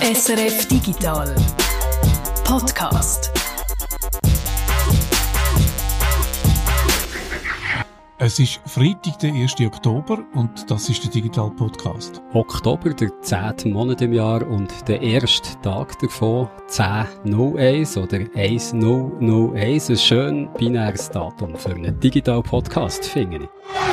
SRF Digital Podcast. Es ist Freitag, der 1. Oktober und das ist der Digital Podcast. Oktober, der 10. Monat im Jahr und der erste Tag davon, 10.01 oder 1001. Ein schön binäres Datum für einen Digital Podcast, finde ich.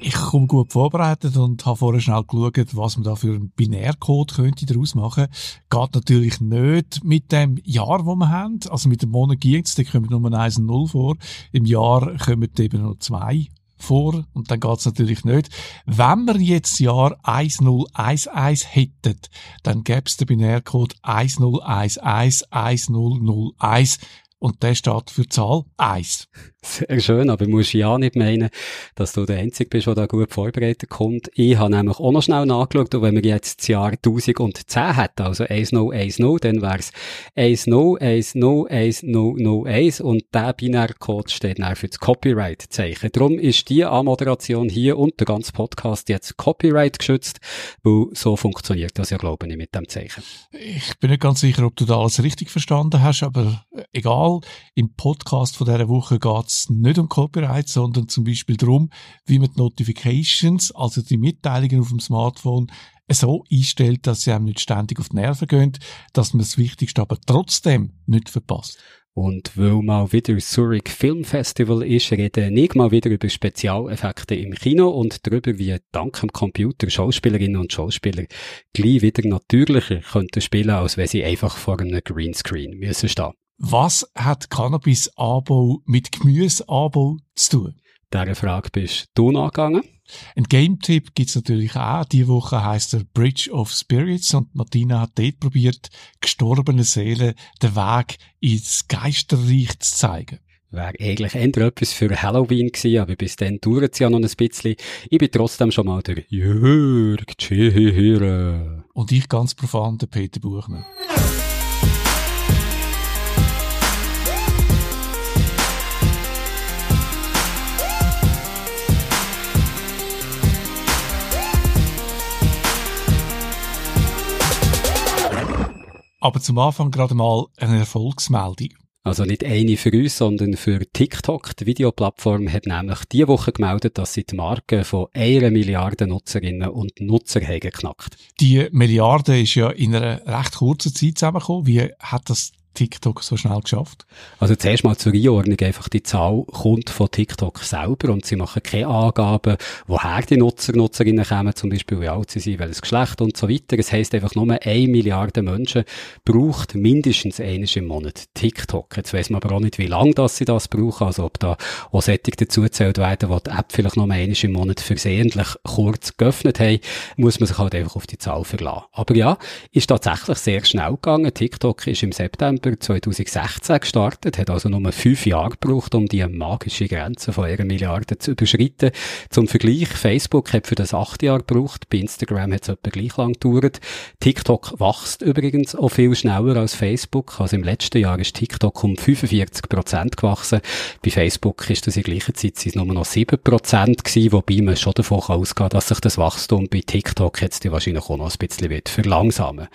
Ich komme gut vorbereitet und habe vorher schnell geschaut, was man da für einen Binärcode könnte daraus machen. Geht natürlich nicht mit dem Jahr, wo wir haben. Also mit dem Monat ging's, da kommen nur 1 und 0 vor. Im Jahr kommen eben noch zwei vor und dann geht's natürlich nicht. Wenn wir jetzt Jahr 1011 hätten, dann gäbe es den Binärcode 10111001 und der steht für Zahl 1. Sehr schön, aber du musst ja nicht meinen, dass du der Einzige bist, der da gut vorbereitet kommt. Ich habe nämlich auch noch schnell nachgeschaut, und wenn wir jetzt das Jahr 1010 hätten, also 1010, dann wäre es 10101001 und der Binärcode steht dann für das Copyright-Zeichen. Darum ist die Anmoderation hier und der ganze Podcast jetzt Copyright geschützt, weil so funktioniert das ja, glaube ich, mit dem Zeichen. Ich bin nicht ganz sicher, ob du da alles richtig verstanden hast, aber egal. Im Podcast von dieser Woche geht es nicht um Copyright, sondern zum Beispiel darum, wie man die Notifications, also die Mitteilungen auf dem Smartphone, so einstellt, dass sie einem nicht ständig auf die Nerven gehen, dass man das Wichtigste aber trotzdem nicht verpasst. Und weil mal wieder Zurich Film Festival ist, rede ich mal wieder über Spezialeffekte im Kino und darüber, wie dank dem Computer Schauspielerinnen und Schauspieler gleich wieder natürlicher könnten spielen, als wenn sie einfach vor einem Greenscreen müssen stehen. Was hat Cannabis-Anbau mit Gemüseanbau zu tun? Dieser Frage bist du nachgegangen. Ein Game-Tipp gibt's natürlich auch. Die Woche heißt er Bridge of Spirits und Martina hat dort probiert, gestorbene Seelen den Weg ins Geisterreich zu zeigen. Wäre eigentlich eher etwas für Halloween gewesen, aber bis dann dauert es ja noch ein bisschen. Ich bin trotzdem schon mal der Jörg Tschehira. Und ich ganz profan der Peter Buchmann. Aber zum Anfang gerade mal eine Erfolgsmeldung. Also nicht eine für uns, sondern für TikTok. Die Videoplattform hat nämlich diese Woche gemeldet, dass sie die Marke von einer Milliarde Nutzerinnen und Nutzer haben geknackt. Die Milliarde ist ja in einer recht kurzen Zeit zusammengekommen. Wie hat das TikTok so schnell geschafft? Also zuerst mal zur Einordnung, einfach die Zahl kommt von TikTok selber und sie machen keine Angaben, woher die Nutzer, Nutzerinnen kommen, zum Beispiel wie alt sie sind, welches Geschlecht und so weiter. Es heisst einfach nur, eine Milliarde Menschen braucht mindestens eines im Monat TikTok. Jetzt weiss man aber auch nicht, wie lange das sie das brauchen, also ob da auch Sättig dazugezählt werden, wo die App vielleicht nur eines im Monat versehentlich kurz geöffnet haben, muss man sich halt einfach auf die Zahl verlassen. Aber ja, ist tatsächlich sehr schnell gegangen. TikTok ist im September November 2016 gestartet, hat also nur fünf Jahre gebraucht, um die magische Grenze von einer Milliarde zu überschreiten. Zum Vergleich, Facebook hat für das acht Jahre gebraucht, bei Instagram hat es etwa gleich lang gedauert. TikTok wächst übrigens auch viel schneller als Facebook. Also im letzten Jahr ist TikTok um 45 Prozent gewachsen. Bei Facebook ist das in gleicher Zeit nur noch 7 Prozent gewesen, wobei man schon davon ausgeht, dass sich das Wachstum bei TikTok jetzt wahrscheinlich auch noch ein bisschen wird verlangsamen.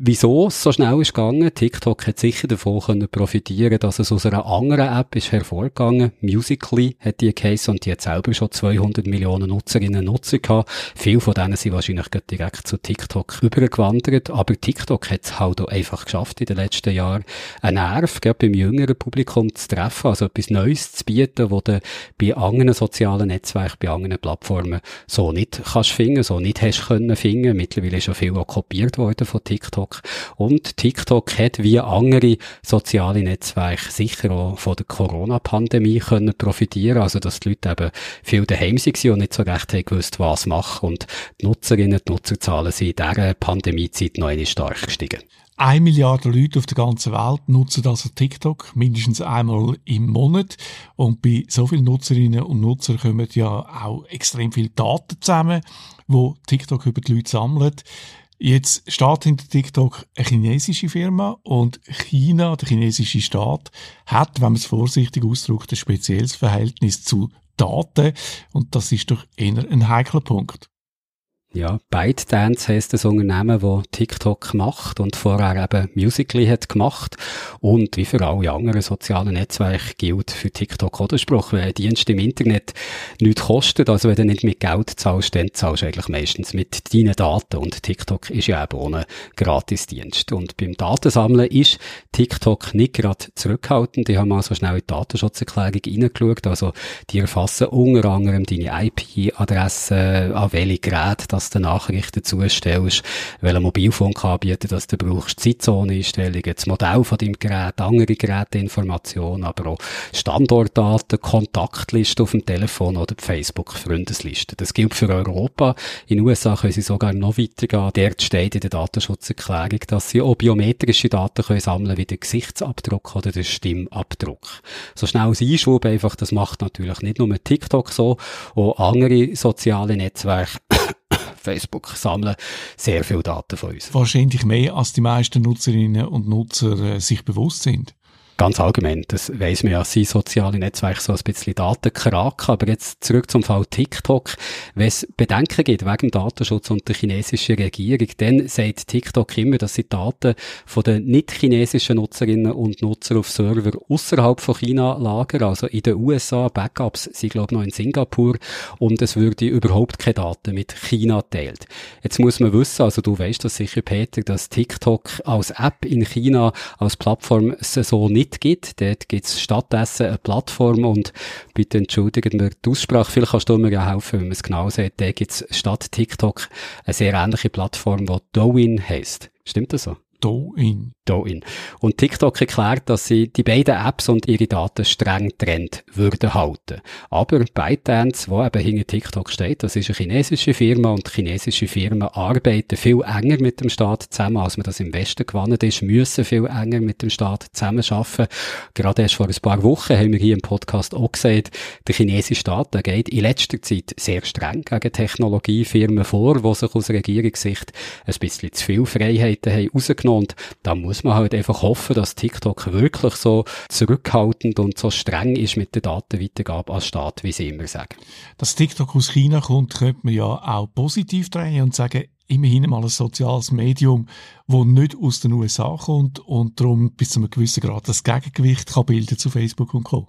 Wieso es so schnell ist gegangen? TikTok hat sicher davon können profitieren, dass es aus einer anderen App ist hervorgegangen. Musically hat die geheißen und die hat selber schon 200 Millionen Nutzerinnen und Nutzer gehabt. Viele von denen sind wahrscheinlich direkt zu TikTok übergewandert, aber TikTok hat es halt auch einfach geschafft in den letzten Jahren, einen Nerv gerade beim jüngeren Publikum zu treffen, also etwas Neues zu bieten, wo du bei anderen sozialen Netzwerken, bei anderen Plattformen so nicht kannst finden, so nicht hast können finden. Mittlerweile ist schon viel auch kopiert worden von TikTok. TikTok. Und TikTok hat wie andere soziale Netzwerke sicher auch von der Corona-Pandemie können profitieren. Also, dass die Leute eben viel daheim waren und nicht so recht haben gewusst, was machen. Und die Nutzerinnen, die Nutzerzahlen sind in dieser Pandemiezeit noch stark gestiegen. Eine Milliarde Leute auf der ganzen Welt nutzen also TikTok mindestens einmal im Monat. Und bei so vielen Nutzerinnen und Nutzern kommen ja auch extrem viele Daten zusammen, wo TikTok über die Leute sammelt. Jetzt steht hinter TikTok eine chinesische Firma und China, der chinesische Staat, hat, wenn man es vorsichtig ausdrückt, ein spezielles Verhältnis zu Daten und das ist doch eher ein heikler Punkt. Ja, ByteDance heisst das Unternehmen, das TikTok macht und vorher eben Musically hat gemacht. Und wie für alle anderen sozialen Netzwerke gilt für TikTok auch der Spruch, wenn ein Dienst im Internet nichts kostet, also wenn du nicht mit Geld zahlst, dann zahlst du eigentlich meistens mit deinen Daten. Und TikTok ist ja eben ohne Gratisdienst. Und beim Datensammeln ist TikTok nicht gerade zurückhaltend. Ich habe mal so schnell in die Datenschutzerklärung reingeschaut. Also, die erfassen unter anderem deine IP-Adresse, an welche Geräte dass du Nachrichten zustellst, welchen Mobilfunkanbieter das du brauchst, Zeitzone-Einstellungen, das Modell von deinem Gerät, andere Geräteinformationen, aber auch Standortdaten, Kontaktlisten auf dem Telefon oder die Facebook-Freundesliste. Das gilt für Europa. In den USA können sie sogar noch weitergehen. Dort steht in der Datenschutzerklärung, dass sie auch biometrische Daten können sammeln wie den Gesichtsabdruck oder den Stimmabdruck. So schnell als Einschub einfach, das macht natürlich nicht nur TikTok so, auch andere soziale Netzwerke Facebook sammeln sehr viele Daten von uns. Wahrscheinlich mehr, als die meisten Nutzerinnen und Nutzer äh, sich bewusst sind ganz allgemein, das weiss man ja, sind soziale Netzwerke so ein bisschen Datenkraken. Aber jetzt zurück zum Fall TikTok. Wenn es Bedenken gibt wegen Datenschutz und der chinesischen Regierung, dann sagt TikTok immer, dass sie Daten von den nicht chinesischen Nutzerinnen und Nutzern auf Server außerhalb von China lagern, also in den USA. Backups sind, glaube ich, noch in Singapur. Und es würde überhaupt keine Daten mit China teilt. Jetzt muss man wissen, also du weißt das sicher, Peter, dass TikTok als App in China, als Plattform so nicht Gibt. Dort gibt es stattdessen eine Plattform und bitte entschuldigen wir die Aussprache. Vielleicht kannst du mir ja helfen, wenn man es genau sieht. Dort gibt es statt TikTok eine sehr ähnliche Plattform, die Douyin heisst. Stimmt das so? Douyin. Douyin. Und TikTok erklärt, dass sie die beiden Apps und ihre Daten streng trennt würden halten. Aber ByteDance, wo eben hinter TikTok steht, das ist eine chinesische Firma und chinesische Firmen arbeiten viel enger mit dem Staat zusammen, als man das im Westen gewonnen ist, müssen viel enger mit dem Staat zusammenarbeiten. Gerade erst vor ein paar Wochen haben wir hier im Podcast auch gesagt, der chinesische Staat der geht in letzter Zeit sehr streng gegen Technologiefirmen vor, die sich aus Regierungssicht ein bisschen zu viel Freiheiten haben rausgenommen. Und da muss muss man halt einfach hoffen, dass TikTok wirklich so zurückhaltend und so streng ist mit der Datenweitergabe als Staat, wie sie immer sagen. Dass TikTok aus China kommt, könnte man ja auch positiv drehen und sagen, immerhin mal ein soziales Medium, das nicht aus den USA kommt und darum bis zu einem gewissen Grad das Gegengewicht kann bilden zu Facebook und Co.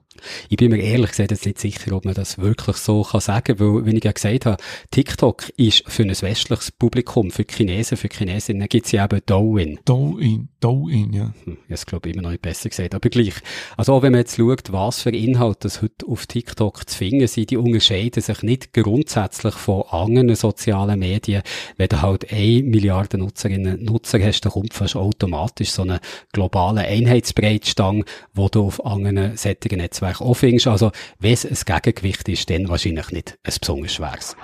Ich bin mir ehrlich gesagt jetzt nicht sicher, ob man das wirklich so kann sagen, weil, wie ich ja gesagt habe, TikTok ist für ein westliches Publikum, für die Chinesen, für die Chinesinnen gibt es ja eben Douyin. Douyin, Douyin, ja. Hm, ich glaube immer noch nicht besser gesagt, aber gleich. Also auch wenn man jetzt schaut, was für Inhalte das heute auf TikTok zu finden sind, die unterscheiden sich nicht grundsätzlich von anderen sozialen Medien. Wenn du halt eine Milliarde Nutzerinnen und Nutzer hast, dann kommt fast automatisch so eine globale Einheitsbreitstange, wo du auf anderen sättigen Netzwerken Netzwerk auch findest. Also, wenn es ein Gegengewicht ist, dann wahrscheinlich nicht ein besonders schweres.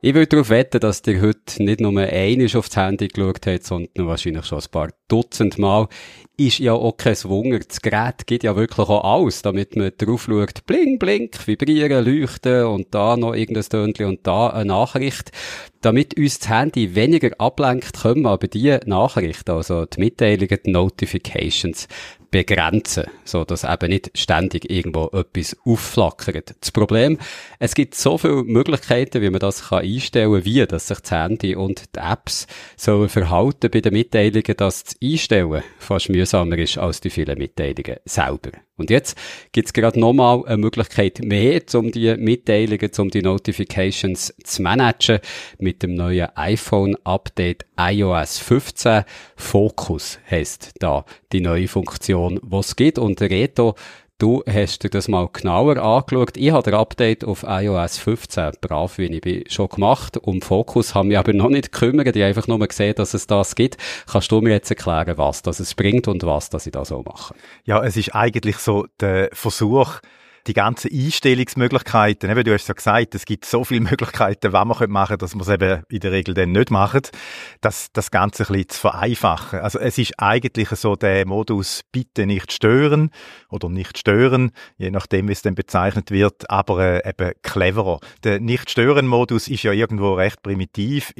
Ich würde darauf wetten, dass ihr heute nicht nur einmal aufs Handy geschaut habt, sondern wahrscheinlich schon ein paar Dutzend Mal. Ist ja auch kein Wunder. Das Gerät gibt ja wirklich auch alles, damit man drauf schaut, bling, blink, vibrieren, leuchten und da noch irgendein Tönchen und da eine Nachricht. Damit uns das Handy weniger ablenkt, wir aber die Nachrichten, also die Mitteilungen, die Notifications, begrenzen, so dass eben nicht ständig irgendwo etwas aufflackert. Das Problem, es gibt so viele Möglichkeiten, wie man das kann einstellen kann, wie dass sich das Handy und die Apps so verhalten bei den Mitteilungen, dass das Einstellen fast mühsamer ist als die vielen Mitteilungen selber. Und jetzt gibt's gerade nochmal eine Möglichkeit mehr, um die Mitteilungen, um die Notifications zu managen mit dem neuen iPhone-Update iOS 15. Focus heisst da die neue Funktion, was es gibt. Und Reto, Du hast dir das mal genauer angeschaut. Ich habe das Update auf iOS 15 brav, wie ich bin, schon gemacht. Um Fokus haben wir aber noch nicht gekümmert. Ich habe einfach nur gesehen, dass es das gibt. Kannst du mir jetzt erklären, was das bringt und was das ich da so mache? Ja, es ist eigentlich so der Versuch, die ganzen Einstellungsmöglichkeiten, eben, du hast ja gesagt, es gibt so viele Möglichkeiten, was man machen könnte, dass man es eben in der Regel dann nicht macht, das, das Ganze ein bisschen zu vereinfachen. Also es ist eigentlich so der Modus, bitte nicht stören oder nicht stören, je nachdem, wie es dann bezeichnet wird, aber äh, eben cleverer. Der Nicht-Stören-Modus ist ja irgendwo recht primitiv.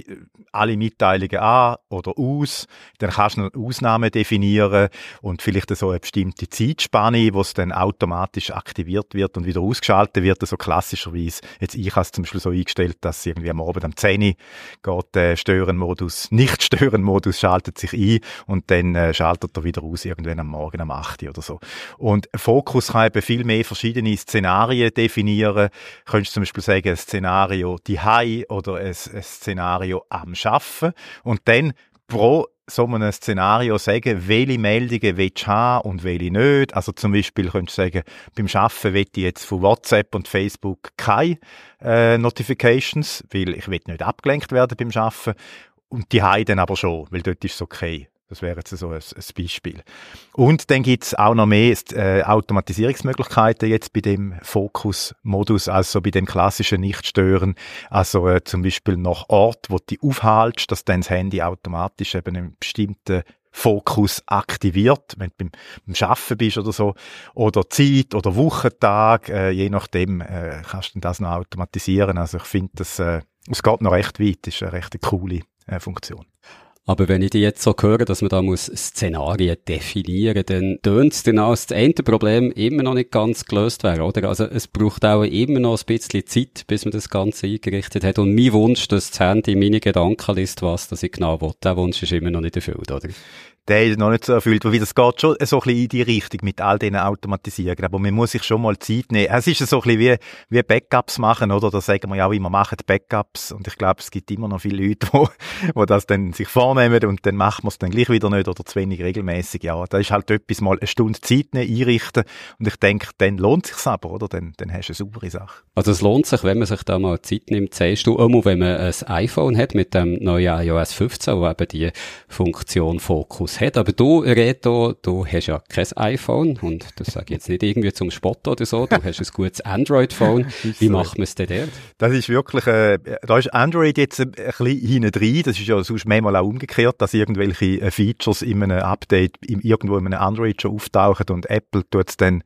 Alle Mitteilungen an oder aus, dann kannst du eine Ausnahme definieren und vielleicht so eine bestimmte Zeitspanne, wo es dann automatisch aktiviert wird und wieder ausgeschaltet wird, so klassischerweise. Jetzt ich habe es zum Beispiel so eingestellt, dass irgendwie am Abend am 10 Uhr geht der Stören-Modus, Nicht-Stören-Modus schaltet sich ein und dann äh, schaltet er wieder aus irgendwann am Morgen am 8 Uhr oder so. Und Fokus kann eben viel mehr verschiedene Szenarien definieren. Könntest zum Beispiel sagen, ein Szenario die Hai oder ein, ein Szenario am Schaffen und dann pro so einem Szenario sagen, welche Meldungen willst du haben und welche nicht. Also zum Beispiel könntest du sagen, beim Arbeiten will ich jetzt von WhatsApp und Facebook keine äh, Notifications, weil ich will nicht abgelenkt werden beim Arbeiten. Und die haben dann aber schon, weil dort ist es okay. Das wäre jetzt so ein, ein Beispiel. Und dann gibt's auch noch mehr äh, Automatisierungsmöglichkeiten jetzt bei dem Fokus-Modus, also bei dem klassischen Nicht-Stören. Also äh, zum Beispiel nach Ort, wo du dich aufhaltst, dass dann das Handy automatisch eben einen bestimmten Fokus aktiviert, wenn du beim, beim Arbeiten bist oder so, oder Zeit oder Wochentag, äh, je nachdem äh, kannst du das noch automatisieren. Also ich finde, das, äh, es geht noch recht weit, ist eine recht coole äh, Funktion. Aber wenn ich die jetzt so höre, dass man da muss Szenarien definieren, dann tönt es dann als das eine Problem immer noch nicht ganz gelöst wäre, oder? Also es braucht auch immer noch ein bisschen Zeit, bis man das Ganze eingerichtet hat. Und mein Wunsch, dass das Handy meine Gedanken liest, was das ich genau will, der Wunsch ist immer noch nicht erfüllt, oder? Der ist noch nicht so erfüllt, wie das geht schon so ein bisschen in die Richtung mit all diesen Automatisierungen. Aber man muss sich schon mal Zeit nehmen. Es ist so ein bisschen wie, wie Backups machen, oder? Da sagen wir ja auch immer, machen Backups. Und ich glaube, es gibt immer noch viele Leute, wo, wo das dann sich vornehmen und dann machen wir es dann gleich wieder nicht oder zu wenig regelmäßig. Ja, da ist halt etwas mal eine Stunde Zeit nehmen, einrichten. Und ich denke, dann lohnt sich's aber, oder? Dann, dann hast du eine saubere Sache. Also es lohnt sich, wenn man sich da mal Zeit nimmt. Sagst du immer, wenn man ein iPhone hat mit dem neuen iOS 15, wo eben die Funktion Fokus hat. Aber du, Reto, du hast ja kein iPhone und das sage ich jetzt nicht irgendwie zum Spott oder so, du hast ein gutes Android-Phone. Wie macht man es denn dort? Das ist wirklich, äh, da ist Android jetzt ein, bisschen hinten drin, das ist ja sonst mehrmal auch umgekehrt, dass irgendwelche äh, Features in einem Update irgendwo in einem Android schon auftauchen und Apple tut es dann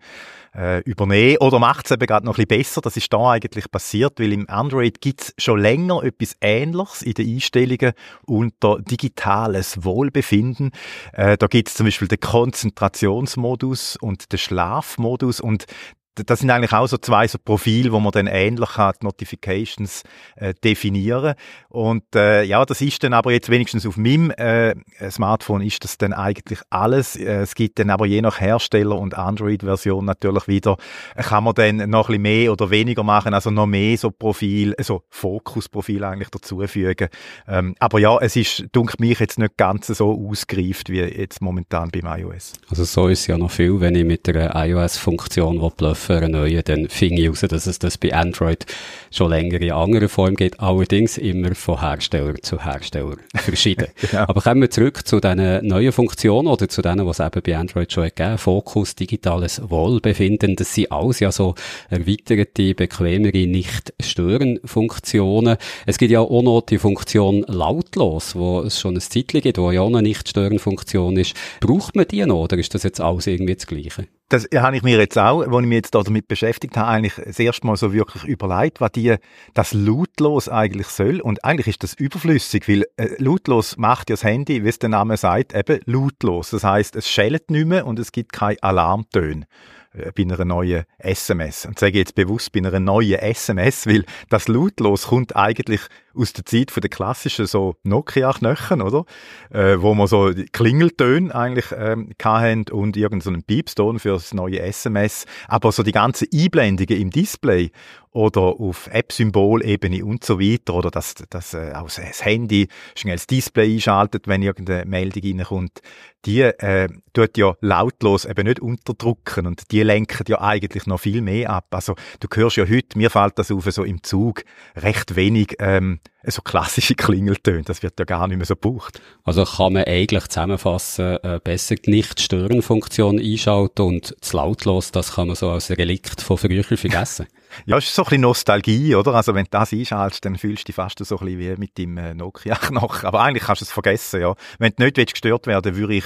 äh, übernehmen oder macht es eben gerade noch ein bisschen besser. Das ist da eigentlich passiert, weil im Android gibt's schon länger etwas Ähnliches in den Einstellungen unter digitales Wohlbefinden. Äh, da gibt's zum Beispiel den Konzentrationsmodus und den Schlafmodus und das sind eigentlich auch so zwei so Profile, wo man dann ähnlich hat, Notifications äh, definieren. Und äh, ja, das ist dann aber jetzt wenigstens auf meinem äh, Smartphone ist das dann eigentlich alles. Äh, es gibt dann aber je nach Hersteller und Android-Version natürlich wieder, äh, kann man dann noch ein bisschen mehr oder weniger machen, also noch mehr so Profil, also Fokusprofil eigentlich dazufügen. Ähm, aber ja, es ist, dunkt mich jetzt nicht ganz so ausgereift wie jetzt momentan beim iOS. Also so ist ja noch viel, wenn ich mit der iOS-Funktion für einen neuen, dann finde ich heraus, dass es das bei Android schon länger in anderer Form geht, allerdings immer von Hersteller zu Hersteller verschieden. genau. Aber kommen wir zurück zu diesen neuen Funktionen oder zu denen, was eben bei Android schon gegeben Fokus, digitales Wohlbefinden, das sind alles ja so erweiterte, bequemere Nicht-Stören-Funktionen. Es gibt ja auch noch die Funktion lautlos, wo es schon ein Zeitchen gibt, wo ja auch eine Nicht-Stören-Funktion ist. Braucht man die noch oder ist das jetzt alles irgendwie das Gleiche? Das habe ich mir jetzt auch, als ich mich jetzt damit beschäftigt habe, eigentlich das erste Mal so wirklich überlegt, was die, das lautlos eigentlich soll. Und eigentlich ist das überflüssig, weil äh, lautlos macht ja das Handy, wie es der Name sagt, eben lautlos. Das heißt, es schellt nicht mehr und es gibt keine Alarmtöne. Äh, bei einer neuen SMS. Und sage jetzt bewusst bei einer neuen SMS, weil das lautlos kommt eigentlich aus der Zeit von der klassischen so Nokia-Knöchen, oder? Äh, wo man so Klingeltöne eigentlich ähm, hatten und irgendeinen so Piepston für das neue SMS. Aber so die ganzen Einblendungen im Display oder auf App-Symbol-Ebene und so weiter oder dass, dass äh, auch das Handy schnell das Display einschaltet, wenn irgendeine Meldung reinkommt, die, äh, tut ja lautlos eben nicht unterdrücken und die lenken ja eigentlich noch viel mehr ab. Also du hörst ja heute, mir fällt das auf, so im Zug recht wenig ähm, so klassische Klingeltöne, das wird ja gar nicht mehr so gebraucht. Also kann man eigentlich zusammenfassen, äh, besser die Nicht-Stören-Funktion einschalten und das lautlos, das kann man so als Relikt von früher vergessen. ja, es ist so ein bisschen Nostalgie, oder? Also wenn du das einschaltest, dann fühlst du dich fast so ein bisschen wie mit dem äh, Nokia-Knochen. Aber eigentlich kannst du es vergessen, ja. Wenn du nicht willst, gestört werden würde ich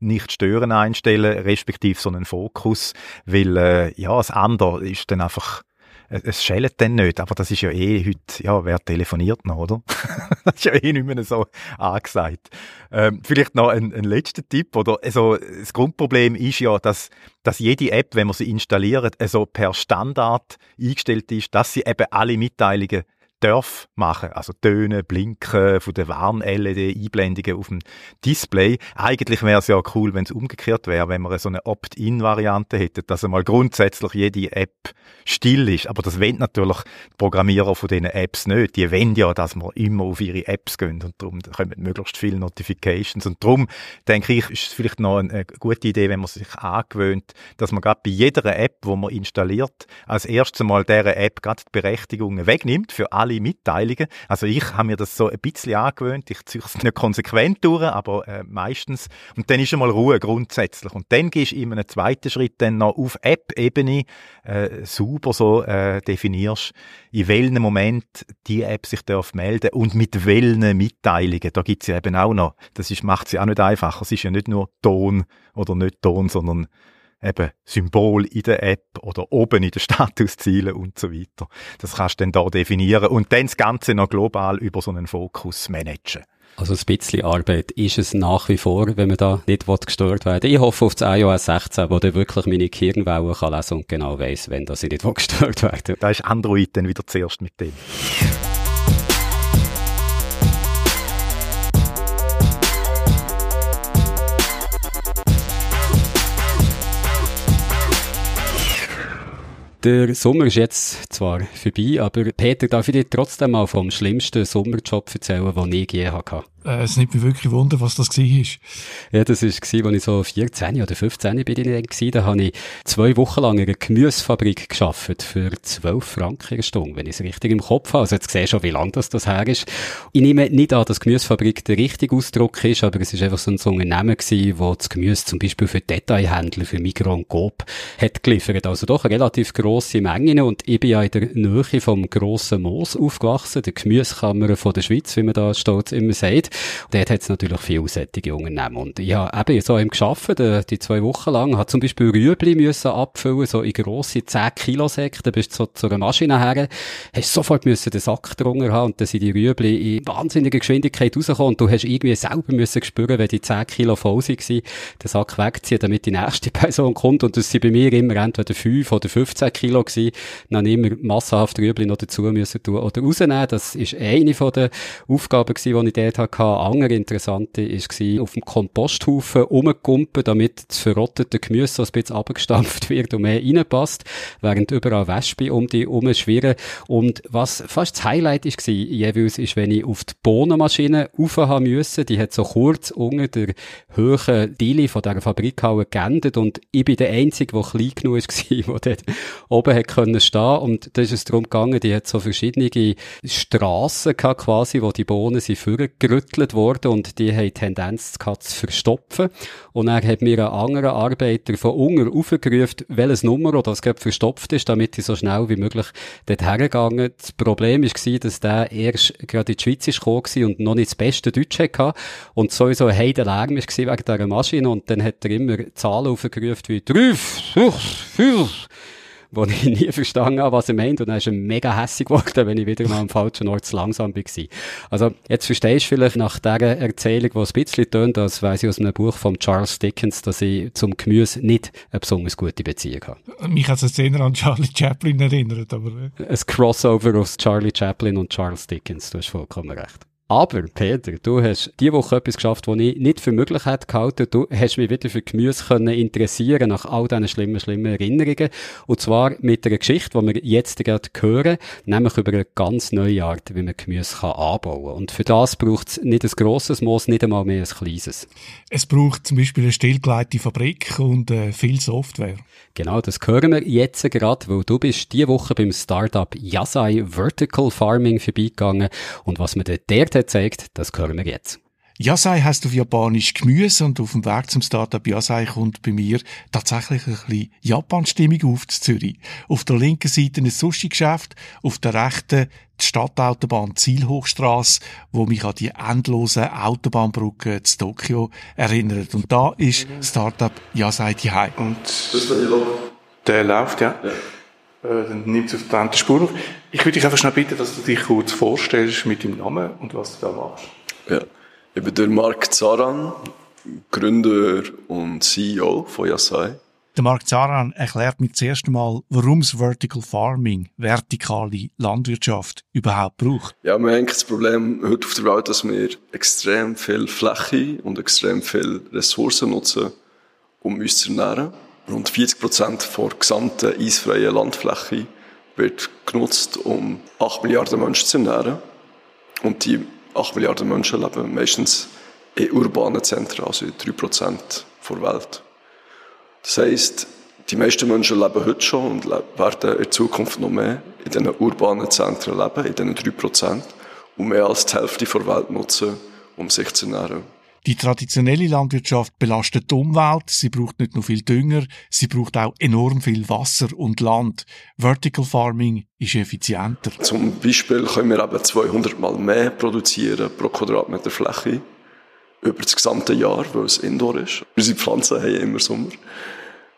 nicht stören einstellen, respektive so einen Fokus, weil äh, ja, das andere ist dann einfach es schellt dann nicht, aber das ist ja eh heute, ja, wer telefoniert noch, oder? das ist ja eh nicht mehr so angesagt. Ähm, vielleicht noch ein, ein letzter Tipp, oder? Also, das Grundproblem ist ja, dass, dass jede App, wenn man sie installiert, also per Standard eingestellt ist, dass sie eben alle Mitteilungen darf machen. Also Töne, Blinken von der Warn-LED-Einblendungen auf dem Display. Eigentlich wäre es ja cool, wenn es umgekehrt wäre, wenn man so eine Opt-in-Variante hätte, dass einmal grundsätzlich jede App still ist. Aber das wollen natürlich die Programmierer von diesen Apps nicht. Die wollen ja, dass man immer auf ihre Apps gehen und darum kommen möglichst viele Notifications. Und darum denke ich, ist es vielleicht noch eine gute Idee, wenn man sich angewöhnt, dass man gerade bei jeder App, wo man installiert, als erstes mal dieser App gerade die Berechtigungen wegnimmt für alle alle Mitteilungen. Also ich habe mir das so ein bisschen angewöhnt. Ich ziehe es nicht konsequent durch, aber äh, meistens. Und dann ist schon mal Ruhe grundsätzlich. Und dann gehst du in einem zweiten Schritt dann noch auf App-Ebene äh, sauber so äh, definierst, in welchem Moment die App sich darf melden und mit welchen Mitteilungen. Da gibt es ja eben auch noch. Das ist, macht sie auch nicht einfacher. Es ist ja nicht nur Ton oder nicht Ton, sondern eben Symbol in der App oder oben in den Statuszielen und so weiter. Das kannst du dann da definieren und dann das Ganze noch global über so einen Fokus managen. Also ein bisschen Arbeit ist es nach wie vor, wenn man da nicht gestört werden Ich hoffe auf das iOS 16, wo der wirklich meine Kirnwellen kann lesen und genau weiss, wenn das ich nicht gestört werden Da ist Android dann wieder zuerst mit dem. Der Sommer ist jetzt zwar vorbei, aber Peter, darf ich dir trotzdem mal vom schlimmsten Sommerjob erzählen, den ich je hatte? Äh, es nimmt mich wirklich Wunder, was das war. Ja, das war, als ich so 14 oder 15 bin dann Da habe ich zwei Wochen lang in einer Gemüsefabrik geschafft für 12 Franken eine Stunde, wenn ich es richtig im Kopf habe. Also jetzt sehe schon, wie lang das, das her ist. Ich nehme nicht an, dass Gemüsefabrik der richtige Ausdruck ist, aber es ist einfach so ein Unternehmen gewesen, wo das Gemüse zum Beispiel für Detailhändler, für Migros und Coop hat geliefert. Also doch eine relativ grosse Menge. Und ich bin ja in der Nähe vom grossen Moos aufgewachsen, der Gemüsekammer von der Schweiz, wie man da stolz immer sagt. Dort hat es natürlich viele solche Unternehmen. Und ich habe eben so im geschafft, die, die zwei Wochen lang, habe zum Beispiel Rüebli müssen abfüllen, so in grosse 10 Kilo Säcke, bist du so zu einer Maschine her, hast sofort müssen den Sack drunter haben und dann sind die Rüebli in wahnsinniger Geschwindigkeit rausgekommen. Und du hast irgendwie selber müssen spüren, wenn die 10 Kilo voll waren, den Sack wegziehen, damit die nächste Person kommt. Und das sind bei mir immer entweder 5 oder 15 Kilo gewesen, dann immer massenhaft Rüebli noch dazu müssen tun oder rausnehmen, das ist eine von den Aufgaben gewesen, die ich dort hatte eine andere interessante war, auf dem Komposthaufen rumgekumpeln, damit das verrottete Gemüse ein bisschen abgestampft wird und mehr reinpasst, während überall Wespen um die herumschwirren. Und was fast das Highlight war, jeweils, ist, wenn ich auf die Bohnenmaschine rauf müssen, die hat so kurz unter der hohen Diele von dieser Fabrikhalle geendet und ich bin der Einzige, der klein genug war, der dort oben hat können stehen und da ist es darum gegangen, die hat so verschiedene Strassen gehabt, quasi, wo die Bohnen sind vorgerüttelt entwickelt worden und die haben Tendenz gehabt zu verstopfen. Und er hat mir ein anderer Arbeiter von Unger aufgerufen, welches Nummer oder das gerade verstopft ist, damit ich so schnell wie möglich dort hergegangen. Das Problem war, dass der erst gerade in die Schweiz ist gekommen und noch nicht das beste Deutsch hatte und sowieso ein Heidenlärm war wegen dieser Maschine und dann hat er immer Zahlen aufgerufen wie 3, 6, 5, wo ich nie verstanden habe, was er meint. Und dann ist er mega hässig geworden, wenn ich wieder mal am falschen Ort zu langsam war. Also, jetzt verstehst du vielleicht nach dieser Erzählung, die ein bisschen tönt, als weiss ich aus einem Buch von Charles Dickens, dass ich zum Gemüse nicht eine besonders gute Beziehung habe. Mich hat es eher an Charlie Chaplin erinnert, aber... Ein Crossover aus Charlie Chaplin und Charles Dickens, du hast vollkommen recht. Aber, Peter, du hast diese Woche etwas geschafft, was ich nicht für möglich hätte gehalten. Du hast mich wieder für Gemüse können interessieren nach all diesen schlimmen, schlimmen Erinnerungen. Und zwar mit einer Geschichte, die wir jetzt gerade hören, nämlich über eine ganz neue Art, wie man Gemüse kann anbauen kann. Und für das braucht es nicht ein grosses Moos, nicht einmal mehr ein kleines. Es braucht zum Beispiel eine stillgelegte Fabrik und äh, viel Software. Genau, das hören wir jetzt gerade, weil du bist diese Woche beim Startup Yasai Vertical Farming vorbeigegangen. Und was mir dort hat gezeigt, das hören wir jetzt. Yasai heißt auf Japanisch Gemüse und auf dem Weg zum Startup Yasai kommt bei mir tatsächlich ein bisschen Japan-Stimmung auf zu Zürich. Auf der linken Seite ein Sushi-Geschäft, auf der rechten die Stadtautobahn Zielhochstrasse, wo mich an die endlosen Autobahnbrücken zu Tokio erinnert. Und da ist Startup Yasai Tihai. Und der läuft, ja. ja. Dann nimmt es auf die andere Spur auf. Ich würde dich einfach schnell bitten, dass du dich kurz vorstellst mit deinem Namen und was du da machst. Ja. Ich bin der Marc Zaran, Gründer und CEO von Yasai. Der Marc Zaran erklärt mir zuerst einmal, warum es Vertical Farming, vertikale Landwirtschaft, überhaupt braucht. Ja, wir haben das Problem heute auf der Welt, dass wir extrem viel Fläche und extrem viel Ressourcen nutzen, um uns zu ernähren. Rund 40 Prozent der gesamten eisfreien Landfläche wird genutzt, um 8 Milliarden Menschen zu ernähren. Und die 8 Milliarden Menschen leben meistens in urbanen Zentren, also in 3% der Welt. Das heisst, die meisten Menschen leben heute schon und werden in Zukunft noch mehr in diesen urbanen Zentren leben, in diesen 3%, und mehr als die Hälfte der Welt nutzen, um sich zu ernähren. Die traditionelle Landwirtschaft belastet die Umwelt, sie braucht nicht nur viel Dünger, sie braucht auch enorm viel Wasser und Land. Vertical Farming ist effizienter. Zum Beispiel können wir eben 200 Mal mehr produzieren pro Quadratmeter Fläche über das gesamte Jahr, weil es Indoor ist. Unsere Pflanzen haben immer Sommer.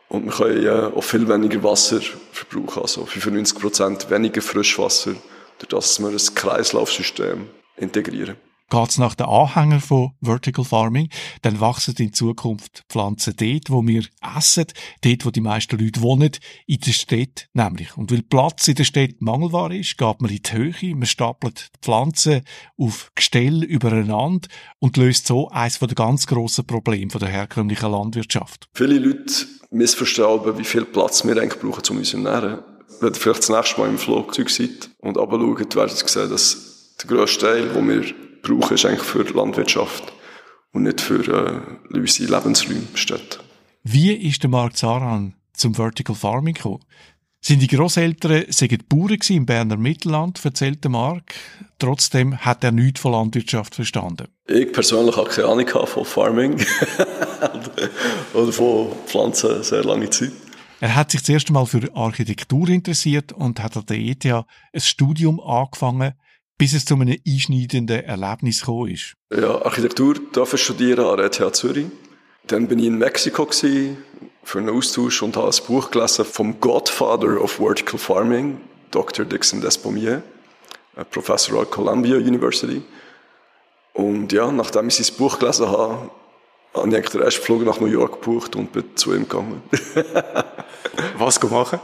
Und wir können äh, auch viel weniger Wasser verbrauchen, also 95% weniger Frischwasser, durch das wir ein Kreislaufsystem integrieren geht's nach den Anhängern von Vertical Farming, dann wachsen in Zukunft Pflanzen dort, wo wir essen, dort, wo die meisten Leute wohnen, in der Stadt nämlich. Und weil Platz in der Stadt mangelbar ist, geht man in die Höhe, man stapelt Pflanzen auf Gestell übereinander und löst so eines der ganz grossen Probleme der herkömmlichen Landwirtschaft. Viele Leute missverstehen, wie viel Platz wir eigentlich brauchen, um uns zu ernähren. Wenn ihr vielleicht das nächste Mal im Flugzeug seid und runterschaut, werdet ihr sehen, dass der grösste Teil, den wir brauchen, ist eigentlich für die Landwirtschaft und nicht für äh, unsere Lebensräume steht. Wie ist der Markt Saran zum Vertical Farming gekommen? Sind die Grosseltern sagen Bauern im Berner Mittelland, erzählt der Mark. Trotzdem hat er nichts von Landwirtschaft verstanden. Ich persönlich habe keine Ahnung von Farming oder von Pflanzen sehr lange Zeit. Er hat sich zuerst einmal für Architektur interessiert und hat an der ETH ein Studium angefangen, bis es zu einem einschneidenden Erlebnis gekommen ist? Ja, Architektur darf ich studieren an der ETH Zürich. Dann bin ich in Mexiko für einen Austausch und habe ein Buch gelesen vom Godfather of Vertical Farming, Dr. Dixon Despommier, Professor at Columbia University. Und ja, nachdem ich sein Buch gelesen habe, habe ich den ersten Flug nach New York gebucht und bin zu ihm gegangen. Was machen?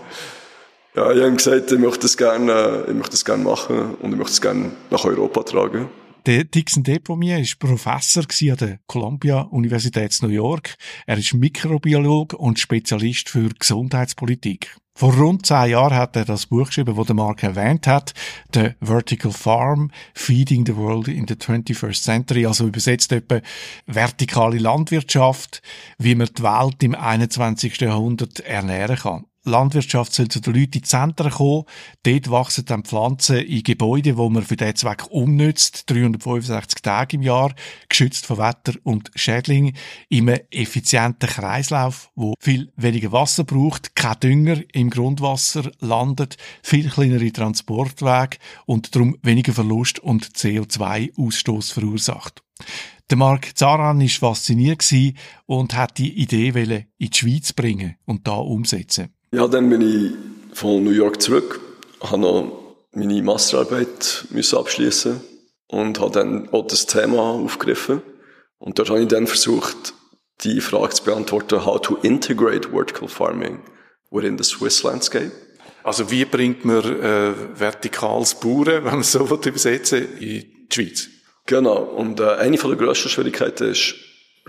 Ja, ich habe gesagt, ich möchte das gerne, ich möchte das gerne machen und ich möchte es gerne nach Europa tragen. Der Dixon Depomier ist Professor an der Columbia Universität New York. Er ist Mikrobiologe und Spezialist für Gesundheitspolitik. Vor rund zehn Jahren hat er das Buch geschrieben, das der Mark erwähnt hat, The Vertical Farm, Feeding the World in the 21st Century, also übersetzt etwa vertikale Landwirtschaft, wie man die Welt im 21. Jahrhundert ernähren kann. Landwirtschaft soll zu den Leuten in die Zentren kommen. Dort wachsen dann Pflanzen in Gebäuden, wo man für diesen Zweck umnützt. 365 Tage im Jahr, geschützt von Wetter und Schädling, in einem effizienten Kreislauf, wo viel weniger Wasser braucht, kein Dünger im Grundwasser landet, viel kleinere Transportwege und darum weniger Verlust und CO2-Ausstoß verursacht. Der Mark Zaran war fasziniert und hat die Idee in die Schweiz bringen und da umsetzen. Ja, dann bin ich von New York zurück, habe noch meine Masterarbeit müssen abschließen und habe dann auch das Thema aufgegriffen. Und dort habe ich dann versucht, die Frage zu beantworten, how to integrate vertical farming within the Swiss landscape. Also wie bringt man äh, vertikales Bauern, wenn man so übersetzen in die Schweiz? Genau. Und äh, eine von der grössten Schwierigkeiten ist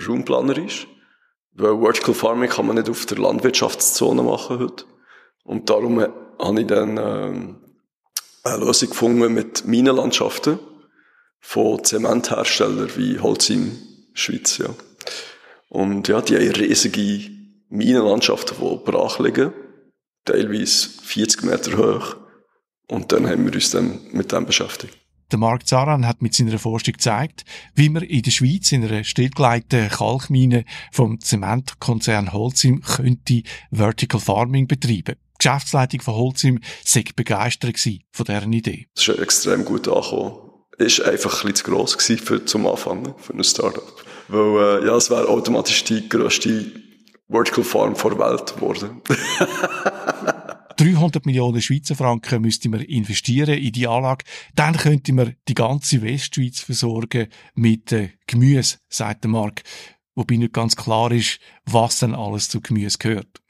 raumplanerisch. Weil Vertical Farming kann man nicht auf der Landwirtschaftszone machen heute. Und darum äh, habe ich dann ähm, eine Lösung gefunden mit Minenlandschaften von Zementherstellern wie Holcim Schweiz. Ja. Und ja, die haben riesige Minenlandschaften, die brach liegen, teilweise 40 Meter hoch. Und dann haben wir uns dann mit dem beschäftigt. Der Mark Zaran hat mit seiner Forschung gezeigt, wie man in der Schweiz in einer stillgelegten Kalkmine vom Zementkonzern Holcim könnte Vertical Farming betreiben. Die Geschäftsleitung von Holcim sei begeistert von dieser Idee. Es ist extrem gut angekommen. Ist einfach ein bisschen zu gross gewesen für, zum Anfangen, für ein Startup. Weil, äh, ja, es wäre automatisch die grösste Vertical Farm der Welt geworden. 300 Millionen Schweizer Franken müsste man investieren in die Anlage. Dann könnte man die ganze Westschweiz versorgen mit äh, Gemüse, sagt der Mark. Wobei nicht ganz klar ist, was denn alles zu Gemüse gehört.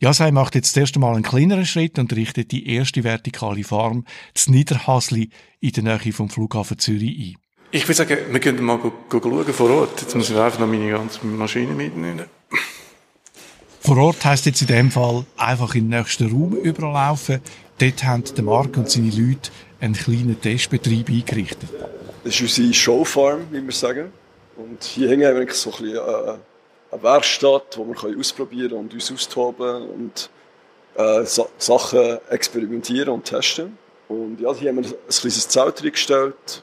Ja, sie macht jetzt das erste Mal einen kleineren Schritt und richtet die erste vertikale Farm zu Niederhasli in der Nähe vom Flughafen Zürich ein. Ich würde sagen, wir können mal schauen vor Ort. Jetzt muss ich einfach noch meine ganze Maschine mitnehmen. Vor Ort heisst jetzt in dem Fall einfach in den nächsten Raum überlaufen. Dort haben der Mark und seine Leute einen kleinen Testbetrieb eingerichtet. Das ist unsere Showfarm, wie wir sagen. Und hier hängen wir eigentlich so ein bisschen äh, eine Werkstatt, wo wir ausprobieren und uns austoben und äh, Sa Sachen experimentieren und testen. Und ja, hier haben wir ein kleines Zelt reingestellt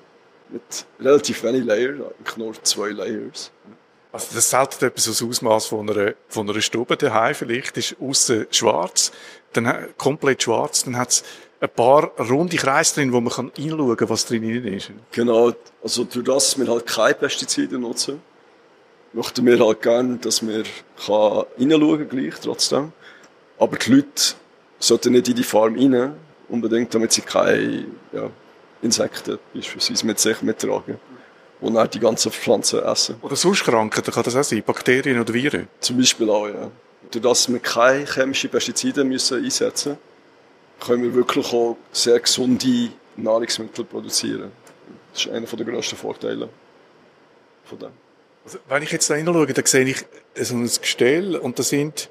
mit relativ wenig Layers, eigentlich nur zwei Layers. Also das sollte etwas das Ausmaß von einer, von einer Stube daheim vielleicht ist außen schwarz, dann komplett schwarz, dann hat es ein paar runde Kreise drin, wo man kann reinschauen kann, was drin ist. Genau, also durch das, dass wir halt keine Pestizide nutzen, möchten wir halt gerne, dass wir reinschauen kann, gleich trotzdem. Aber die Leute sollten nicht in die Farm rein, unbedingt, damit sie keine ja, Insekten beispielsweise mit sich mittragen die dann die ganzen Pflanzen essen. Oder sonst Krankheiten, kann das auch sein? Bakterien oder Viren? Zum Beispiel auch, ja. Durch das wir keine chemischen Pestizide müssen einsetzen können wir wirklich auch sehr gesunde Nahrungsmittel produzieren. Das ist einer der grössten Vorteile von dem. Also, wenn ich jetzt da hineinschaue, dann sehe ich so ein Gestell und da sind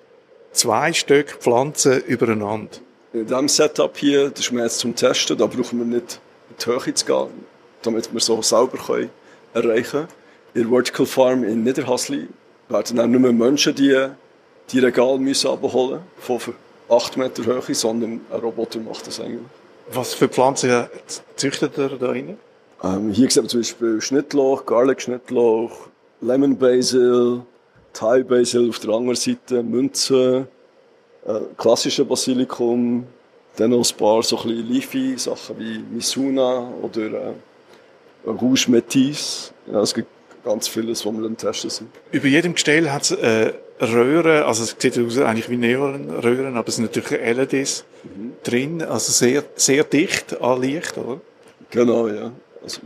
zwei Stück Pflanzen übereinander. In diesem Setup hier, das ist mir jetzt zum Testen, da brauchen wir nicht in die Höhe zu gehen, damit wir so sauber können erreichen. In der Vertical Farm in Niederhasli werden dann nicht mehr Menschen die, die Regale müssen abholen von 8 Meter Höhe, sondern ein Roboter macht das eigentlich. Was für Pflanzen züchtet er da rein? Ähm, hier sieht man zum Beispiel Schnittlauch, Garlic-Schnittlauch, Lemon Basil, Thai Basil auf der anderen Seite, Münze, äh, klassische Basilikum, dann noch ein paar so ein bisschen Leafy Sachen wie Misuna oder äh, Rouge Métis. Ja, es gibt ganz vieles, was wir dann testen sind. Über jedem Gestell hat es äh, Röhren, also es sieht aus eigentlich wie Neonröhren, aber es sind natürlich LEDs mhm. drin, also sehr, sehr dicht an Licht, oder? Genau, ja. Also,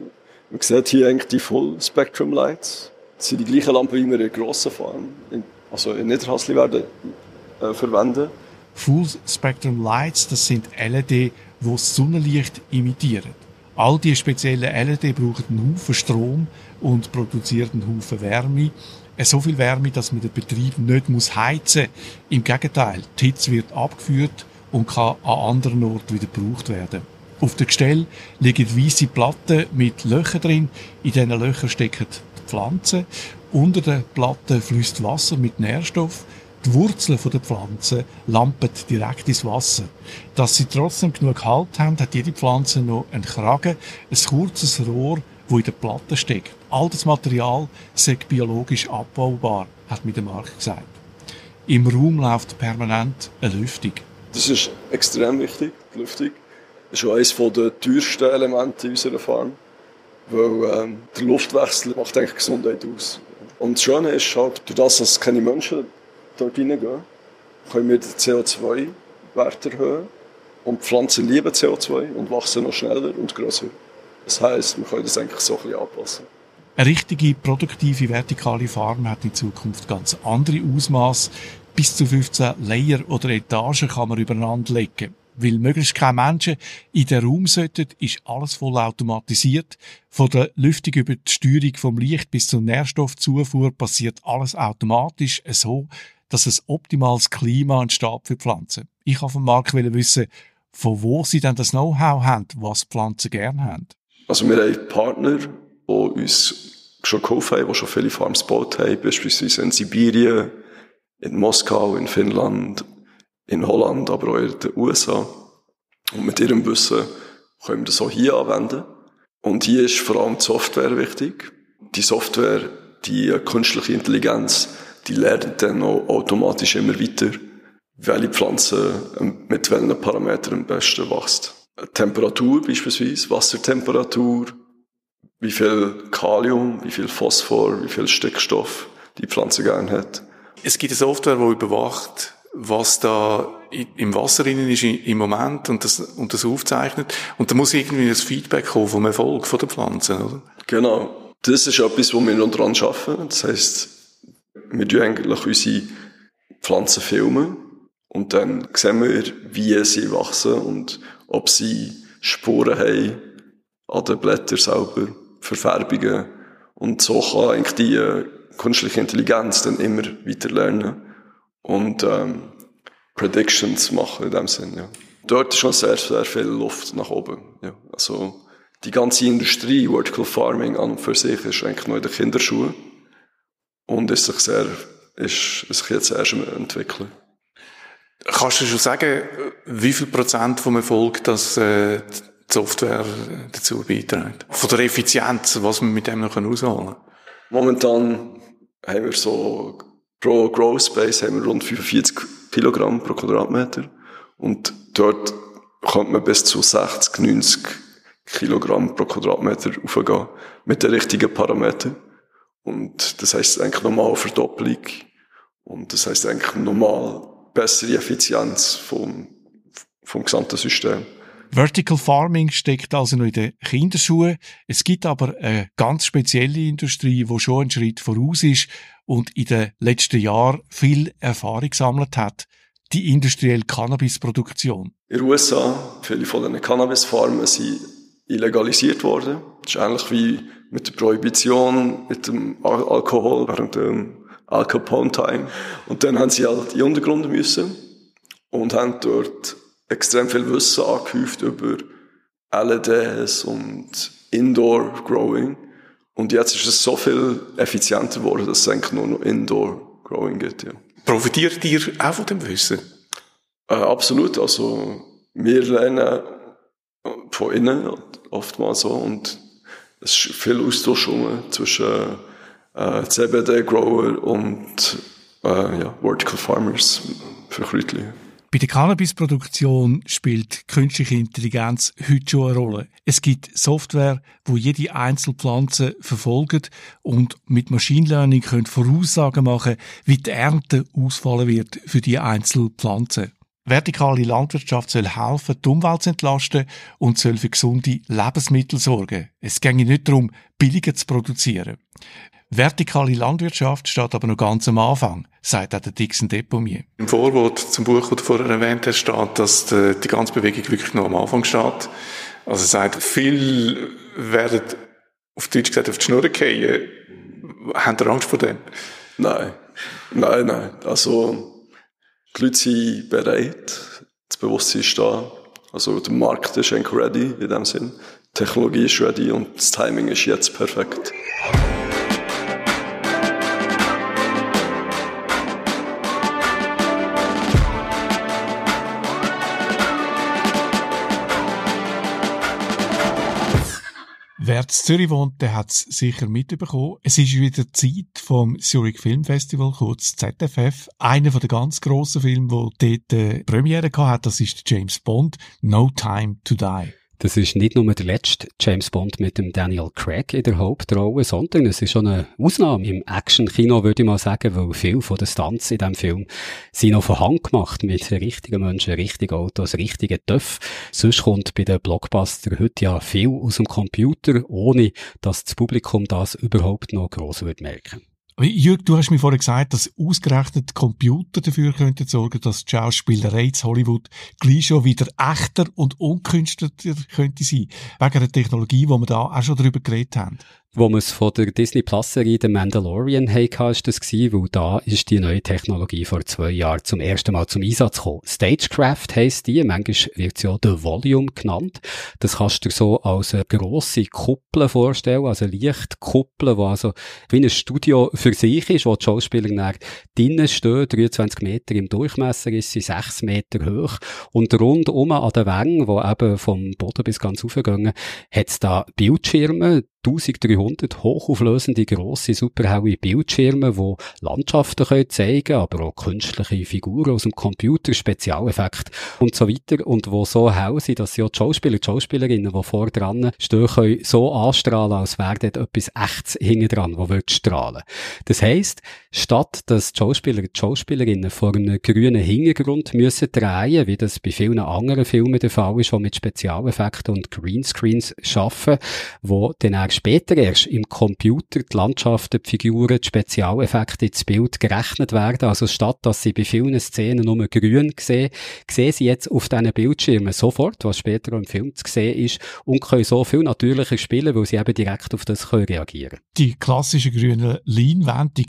man sieht hier eigentlich die Full Spectrum Lights. Das sind die gleichen Lampen, wie wir in grossen Farmen, in, also in Niederhasli werden äh, verwenden. Full Spectrum Lights, das sind LED, die das Sonnenlicht imitieren. All die speziellen LED brauchen einen Haufen Strom und produzieren einen Haufen Wärme. Äh, so viel Wärme, dass man den Betrieb nicht heizen muss. Im Gegenteil, die Hitze wird abgeführt und kann an anderen Orten wieder gebraucht werden. Auf der Gestell liegen weiße Platten mit Löchern drin. In diesen Löchern stecken die Pflanzen. Unter den Platten fließt Wasser mit Nährstoff die Wurzeln der Pflanze lampen direkt ins Wasser. Dass sie trotzdem genug Halt haben, hat jede Pflanze noch einen Kragen, ein kurzes Rohr, wo in der Platte steckt. All das Material sei biologisch abbaubar, hat mir der Mark gesagt. Im Raum läuft permanent eine Lüftung. Das ist extrem wichtig, die Lüftung. Das ist auch eines der teuersten Elemente in unserer Farm. Weil ähm, der Luftwechsel macht eigentlich Gesundheit aus. Und das Schöne ist halt, durch das, dass keine Menschen dort reingehen, können wir den CO2-Wert erhöhen. Und Pflanzen lieben CO2 und wachsen noch schneller und größer. Das heisst, wir können das eigentlich so ein bisschen anpassen. Eine richtige, produktive, vertikale Farm hat in Zukunft ganz andere Ausmaße. Bis zu 15 Layer oder Etagen kann man übereinander legen. weil möglichst keine Menschen in den Raum sollten, ist alles voll automatisiert. Von der Lüftung über die Steuerung vom Licht bis zur Nährstoffzufuhr passiert alles automatisch, so, dass es optimales Klima entsteht für Pflanzen. Ich habe von Marc wissen, von wo sie denn das Know-how haben, was Pflanzen gerne haben. Also wir haben Partner, die uns schon geholfen haben, die schon viele Farms gebaut haben, beispielsweise in Sibirien, in Moskau, in Finnland, in Holland, aber auch in den USA. Und mit ihrem Wissen können wir das auch hier anwenden. Und hier ist vor allem die Software wichtig. Die Software, die künstliche Intelligenz, die lernt dann auch automatisch immer weiter, welche Pflanze mit welchen Parametern am besten wächst. Temperatur beispielsweise, Wassertemperatur, wie viel Kalium, wie viel Phosphor, wie viel Stickstoff die Pflanze gerne hat. Es gibt eine Software, die überwacht, was da im Wasser drin ist im Moment und das, und das aufzeichnet. Und da muss irgendwie ein Feedback kommen vom Erfolg von der Pflanze, oder? Genau. Das ist etwas, wo wir noch dran arbeiten. Das heisst, wir tun eigentlich unsere Pflanzen filmen und dann sehen wir, wie sie wachsen und ob sie Spuren haben an den Blättern selber, Verfärbungen. Und so kann eigentlich die äh, künstliche Intelligenz dann immer weiter lernen und ähm, Predictions machen in dem Sinn. Ja. Dort ist schon sehr, sehr viel Luft nach oben. Ja. Also die ganze Industrie, Vertical Farming an und für sich, ist eigentlich noch in den Kinderschuhen und ist sich sehr, ist, ist sich jetzt erst entwickeln. Kannst du schon sagen, wie viel Prozent vom Erfolg das äh, die Software dazu beiträgt? Von der Effizienz, was man mit dem noch ausholen kann? Momentan haben wir so pro Growth Space haben wir rund 45 Kilogramm pro Quadratmeter und dort kommt man bis zu 60, 90 Kilogramm pro Quadratmeter aufgehen mit den richtigen Parametern. Und das heisst eigentlich normal Verdopplung und das heisst eigentlich normal bessere Effizienz vom, vom gesamten System. Vertical Farming steckt also noch in den Kinderschuhen. Es gibt aber eine ganz spezielle Industrie, die schon einen Schritt voraus ist und in den letzten Jahren viel Erfahrung gesammelt hat. Die industrielle Cannabisproduktion. In den USA, viele von den Cannabisfarmen sind illegalisiert worden. Das ist ähnlich wie mit der Prohibition, mit dem Alkohol während dem Al Capone Time. Und dann haben sie halt in den Untergrund müssen und haben dort extrem viel Wissen angehäuft über LEDs und Indoor Growing. Und jetzt ist es so viel effizienter geworden, dass es eigentlich nur noch Indoor Growing gibt. Ja. Profitiert ihr auch von dem Wissen? Äh, absolut. Also, wir lernen von innen oftmals so und es ist viel Austausch zwischen äh, CBD-Grower und äh, ja, Vertical Farmers für Kräutchen. Bei der Cannabisproduktion spielt künstliche Intelligenz heute schon eine Rolle. Es gibt Software, wo jede Einzelpflanze verfolgt und mit Machine Learning können Voraussagen machen, wie die Ernte ausfallen wird für die Einzelpflanze. Vertikale Landwirtschaft soll helfen, die Umwelt zu entlasten und soll für gesunde Lebensmittel sorgen. Es ginge nicht darum, billiger zu produzieren. Vertikale Landwirtschaft steht aber noch ganz am Anfang, sagt auch der Dixon Depomier. Im Vorwort zum Buch, das du vorher erwähnt hast, steht, dass die, die ganze Bewegung wirklich noch am Anfang steht. Also es sagt, viel werden auf Deutsch gesagt auf die Schnur fallen. Habt ihr Angst vor dem? Nein. Nein, nein. Also, die Leute sind bereit. Das Bewusstsein ist da. Also, der Markt ist eigentlich ready in dem Sinn. Die Technologie ist ready und das Timing ist jetzt perfekt. In Zürich wohnt, der hat es sicher mitbekommen. Es ist wieder Zeit vom Zurich Film Festival, kurz ZFF. Einer der ganz grossen Filme, der dort äh, Premiere hatte, das ist James Bond, No Time to Die. Das ist nicht nur der letzte James Bond mit dem Daniel Craig in der Hauptrolle, sondern es ist schon eine Ausnahme im Action-Kino, würde ich mal sagen, weil viel von den Stunts in diesem Film sind noch von Hand gemacht mit richtigen Menschen, richtigen Autos, richtigen Töpfen. Sonst kommt bei den Blockbuster heute ja viel aus dem Computer, ohne dass das Publikum das überhaupt noch gross wird merken. Jürg, du hast mir vorhin gesagt, dass ausgerechnet Computer dafür könnten sorgen, dass die Schauspielerei in Hollywood gleich schon wieder echter und unkünstlicher könnte sein. Wegen der Technologie, wo wir da auch schon drüber geredet haben wo man es von der Disney Plus Serie The Mandalorian hatte, ist das gewesen, weil da ist die neue Technologie vor zwei Jahren zum ersten Mal zum Einsatz gekommen. Stagecraft heisst die, manchmal wird sie auch The Volume genannt. Das kannst du dir so als eine grosse Kuppel vorstellen, also eine Lichtkuppel, die also wie ein Studio für sich ist, wo die Schauspieler dann drinnen stehen, 23 Meter im Durchmesser ist sie, 6 Meter hoch und rundum an den Wängen, die eben vom Boden bis ganz raufgehen, hat es da Bildschirme, 1300 hochauflösende grosse, superhelle Bildschirme, die Landschaften können zeigen aber auch künstliche Figuren aus dem Computer, Spezialeffekte und so weiter und wo so hell sind, dass sie auch die Schauspieler, die Schauspielerinnen, die vor dran stehen, können so anstrahlen, als wäre dort etwas echtes hinten dran, wo wird strahlen. Das heisst, statt dass die Schauspieler, die Schauspielerinnen vor einem grünen Hintergrund müssen drehen, wie das bei vielen anderen Filmen der Fall ist, die mit Spezialeffekten und Greenscreens arbeiten, wo dann Jahre später erst im Computer die Landschaften, die Figuren, die Spezialeffekte ins Bild gerechnet werden. Also statt, dass sie bei vielen Szenen nur grün sehen, sehen sie jetzt auf diesen Bildschirmen sofort, was später im Film zu sehen ist, und können so viel natürlicher spielen, weil sie eben direkt auf das reagieren können. Die klassischen grünen Leinwände, die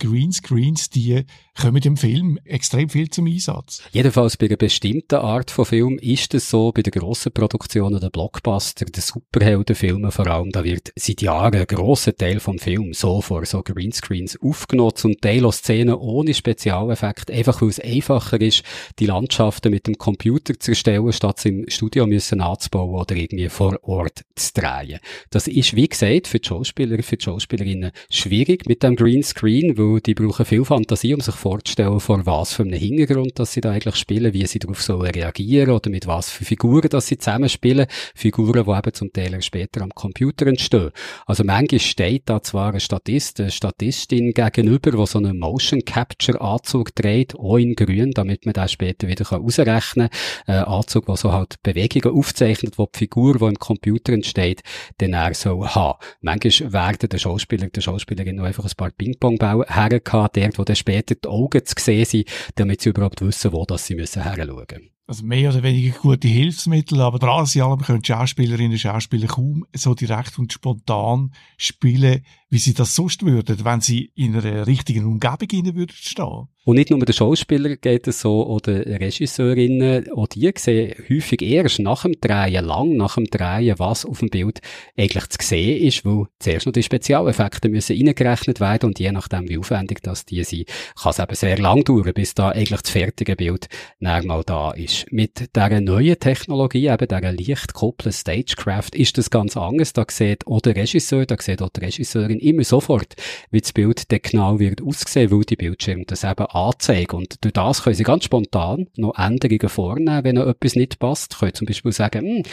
Greenscreens, die kommen im Film extrem viel zum Einsatz. Jedenfalls bei einer bestimmten Art von Film ist es so, bei den grossen Produktionen, der Blockbuster, den Superheldenfilmen vor allem, da wird seit Jahren ein grosser Teil vom Film so vor so Greenscreens aufgenommen, zum Teil auch Szenen ohne Spezialeffekt, einfach weil es einfacher ist, die Landschaften mit dem Computer zu erstellen, statt sie im Studio müssen anzubauen oder irgendwie vor Ort zu drehen. Das ist, wie gesagt, für die Schauspieler, für die Schauspielerinnen schwierig mit dem Greenscreen, weil die brauchen viel Fantasie, um sich vorzustellen, vor was für einem Hintergrund, dass sie da eigentlich spielen, wie sie darauf sollen reagieren oder mit was für Figuren, dass sie zusammenspielen. Figuren, die eben zum Teil später am Computer entstehen. Also manchmal steht da zwar ein Statist, eine Statistin gegenüber, die so einen Motion Capture Anzug dreht, auch in grün, damit man das später wieder ausrechnen kann. Ein Anzug, der so halt Bewegungen aufzeichnet, wo die Figur, die im Computer entsteht, dann er so haben. Manchmal werden der Schauspieler, der Schauspielerin noch einfach ein paar Ping-Pong-Bälle hergehabt, dort, wo dann später die Augen zu sehen sind, damit sie überhaupt wissen, wo das sie müssen herschauen müssen. Also mehr oder weniger gute Hilfsmittel, aber trotz allem können Schauspielerinnen und Schauspieler kaum so direkt und spontan spielen, wie sie das sonst würden, wenn sie in einer richtigen Umgebung innen würden stehen. Und nicht nur den Schauspieler geht es so, oder Regisseurinnen, auch die sehen häufig erst nach dem Drehen, lang nach dem Drehen, was auf dem Bild eigentlich zu sehen ist, weil zuerst noch die Spezialeffekte müssen reingerechnet werden und je nachdem, wie aufwendig das die sind, kann es eben sehr lang dauern, bis da eigentlich das fertige Bild mal da ist. Mit dieser neuen Technologie, eben dieser leicht gekoppelten Stagecraft, ist das ganz anders. Da sieht auch der Regisseur, da sieht auch die Regisseurin immer sofort, wie das Bild dann genau wird aussehen, weil die Bildschirme das eben anzeigen. Und durch das können sie ganz spontan noch Änderungen vornehmen, wenn noch etwas nicht passt. Können zum Beispiel sagen, hm,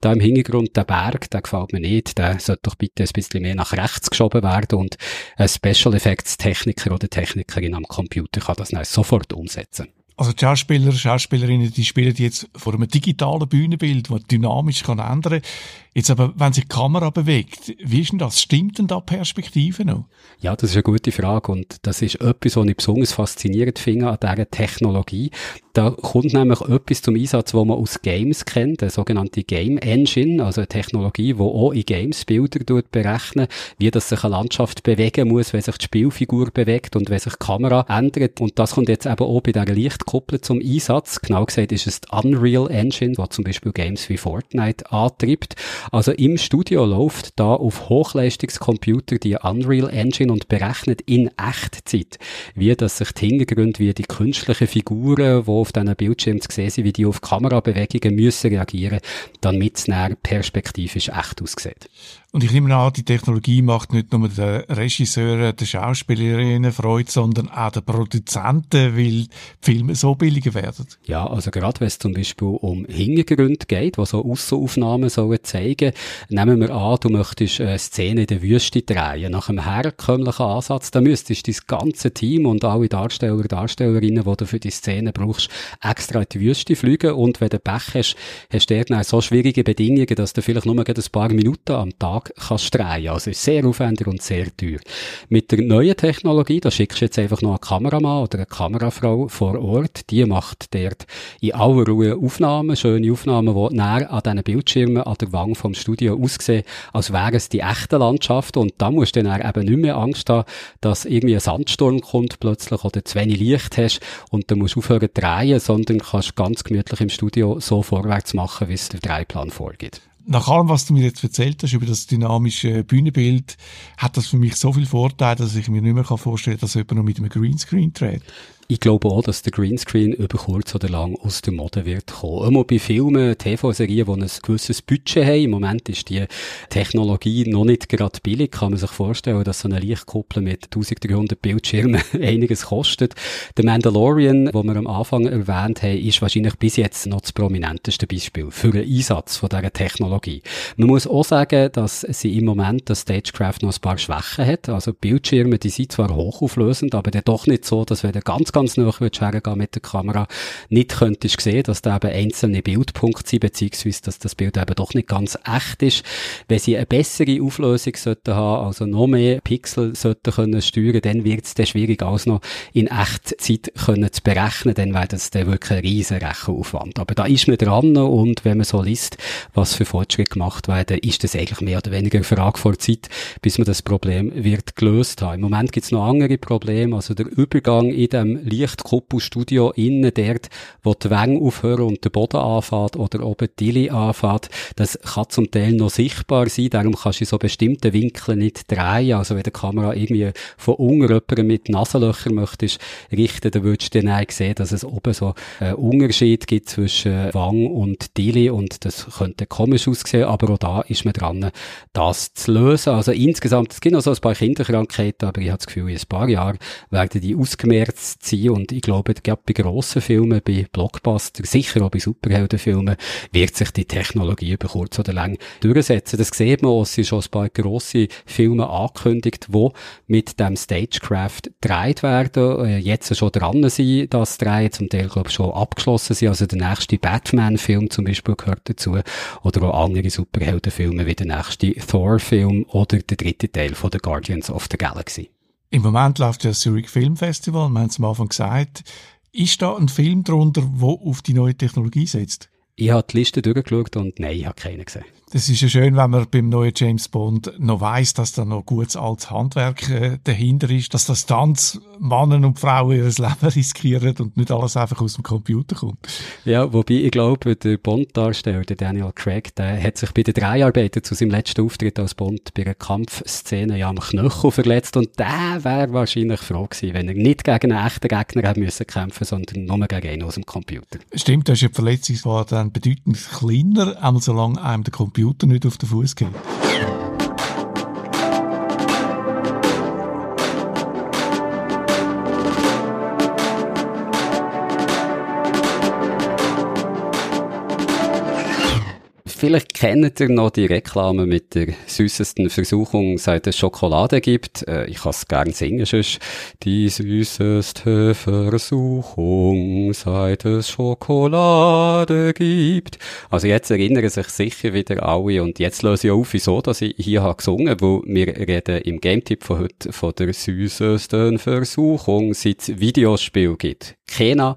da im Hintergrund der Berg, der gefällt mir nicht, der sollte doch bitte ein bisschen mehr nach rechts geschoben werden und ein Special Effects Techniker oder Technikerin am Computer kann das dann sofort umsetzen. Also die Schauspieler, Schauspielerinnen, die spielen jetzt vor einem digitalen Bühnenbild, das dynamisch kann ändern Jetzt aber, wenn sich die Kamera bewegt, wie ist denn das? Stimmt denn da Perspektive noch? Ja, das ist eine gute Frage und das ist etwas, was ich besonders faszinierend finde an dieser Technologie. Da kommt nämlich etwas zum Einsatz, was man aus Games kennt, eine sogenannte Game Engine, also eine Technologie, die auch in Games Bilder berechnen, wie das sich eine Landschaft bewegen muss, wenn sich die Spielfigur bewegt und wenn sich die Kamera ändert. Und das kommt jetzt eben auch bei dieser Lichtkuppel zum Einsatz. Genau gesagt ist es die Unreal Engine, die zum Beispiel Games wie Fortnite antreibt. Also im Studio läuft da auf Hochleistungscomputer die Unreal Engine und berechnet in Echtzeit, wie das sich die Hintergründe, wie die künstlichen Figuren, die auf diesen Bildschirmen zu sehen sind, wie die auf Kamerabewegungen müssen reagieren, damit es perspektivisch echt aussieht. Und ich nehme an, die Technologie macht nicht nur den Regisseuren, den Schauspielerinnen Freude, sondern auch den Produzenten, weil die Filme so billiger werden. Ja, also gerade wenn es zum Beispiel um Hintergründe geht, die so Aussenaufnahmen sollen zeigen, nehmen wir an, du möchtest eine Szene in der Wüste drehen, nach einem herkömmlichen Ansatz, dann müsstest du das ganze Team und alle Darsteller, Darstellerinnen, die du für die Szene brauchst, extra in die Wüste fliegen und wenn du Pech hast, hast du dort so schwierige Bedingungen, dass du vielleicht nur ein paar Minuten am Tag Tag kannst drehen. Also ist sehr aufwendig und sehr teuer. Mit der neuen Technologie, da schickst du jetzt einfach noch einen Kameramann oder eine Kamerafrau vor Ort, die macht dort in aller Ruhe Aufnahmen, schöne Aufnahmen, die näher an diesen Bildschirmen an der Wand vom Studio aussehen, als wären es die echten Landschaften und da musst du dann eben nicht mehr Angst haben, dass irgendwie ein Sandsturm kommt plötzlich oder zu wenig Licht hast und dann musst du aufhören zu drehen, sondern kannst ganz gemütlich im Studio so vorwärts machen, wie es der Dreiplan vorgibt nach allem, was du mir jetzt erzählt hast über das dynamische Bühnenbild, hat das für mich so viel Vorteile, dass ich mir nicht mehr vorstellen kann, dass jemand noch mit einem Greenscreen dreht. Ich glaube auch, dass der Greenscreen über kurz oder lang aus der Mode wird kommen. Immer bei Filmen, TV-Serien, die ein gewisses Budget haben. Im Moment ist die Technologie noch nicht gerade billig. Kann man sich vorstellen, dass so eine Lichtkuppel mit 1300 Bildschirmen einiges kostet. Der Mandalorian, wo wir am Anfang erwähnt haben, ist wahrscheinlich bis jetzt noch das prominenteste Beispiel für den Einsatz von dieser Technologie. Man muss auch sagen, dass sie im Moment das Stagecraft noch ein paar Schwächen hat. Also Bildschirme, die sind zwar hochauflösend, aber dann doch nicht so, dass wenn der ganz ganz nah hergehen mit der Kamera, nicht könntest sehen, dass da eben einzelne Bildpunkte sind, beziehungsweise, dass das Bild eben doch nicht ganz echt ist. Wenn sie eine bessere Auflösung sollten haben, also noch mehr Pixel sollten können steuern, dann wird es dann schwierig, alles noch in Echtzeit können zu berechnen, dann wäre das dann wirklich ein riesen Rechenaufwand. Aber da ist man dran und wenn man so liest, was für Fortschritte gemacht werden, ist das eigentlich mehr oder weniger eine Frage vor Zeit, bis man das Problem wird gelöst haben. Im Moment gibt es noch andere Probleme, also der Übergang in dem Lichtkuppelstudio innen dort, wo die Wänge aufhören und der Boden anfährt oder oben die Dili anfährt, das kann zum Teil noch sichtbar sein, darum kannst du so bestimmten Winkeln nicht drehen, also wenn die Kamera irgendwie von unten mit Nasenlöchern möchtest richten, dann würdest du dann sehen, dass es oben so einen Unterschied gibt zwischen Wang und Dili und das könnte komisch aussehen, aber auch da ist man dran, das zu lösen. Also insgesamt, es gibt noch so ein paar Kinderkrankheiten, aber ich habe das Gefühl, in ein paar Jahren werden die ausgemerzt sein sein und ich glaube, gerade bei grossen Filmen, bei Blockbuster, sicher auch bei Superheldenfilmen, wird sich die Technologie über kurz oder lang durchsetzen. Das sieht man auch, es sind schon ein paar grosse Filme angekündigt, die mit dem Stagecraft gedreht werden, äh, jetzt schon dran sind, das drehen, zum Teil, glaube ich, schon abgeschlossen sind. Also der nächste Batman-Film zum Beispiel gehört dazu. Oder auch andere Superheldenfilme wie der nächste Thor-Film oder der dritte Teil von The Guardians of the Galaxy. Im Moment läuft ja das Zurich Film Festival, wir haben es am Anfang gesagt. Ist da ein Film drunter, der auf die neue Technologie setzt? Ich habe die Liste durchgeschaut und nein, ich habe keinen gesehen. Das ist ja schön, wenn man beim neuen James Bond noch weiß, dass da noch gutes altes Handwerk äh, dahinter ist, dass das Tanz Männer und Frauen ihr Leben riskieren und nicht alles einfach aus dem Computer kommt. Ja, wobei ich glaube, der Bond-Darsteller, der Daniel Craig, der hat sich bei den Dreharbeiten zu seinem letzten Auftritt als Bond bei einer Kampfszene ja am Knöchel verletzt und der wäre wahrscheinlich froh gewesen, wenn er nicht gegen einen echten Gegner hätte müssen kämpfen, sondern nur gegen einen aus dem Computer. Stimmt, da ist ja die Verletzung dann bedeutend kleiner, einmal solange einem der Computer Computer nicht auf den Fuß geht. Vielleicht kennt ihr noch die Reklame mit der süßesten Versuchung, seit es Schokolade gibt. Äh, ich kann es gern singen, sonst. Die süßeste Versuchung, seit es Schokolade gibt. Also jetzt erinnern sich sicher wieder alle und jetzt löse ich auf, wieso, dass ich hier habe gesungen, wo wir reden im Game-Tipp von heute von der süßesten Versuchung, seit es Videospiel gibt. Kena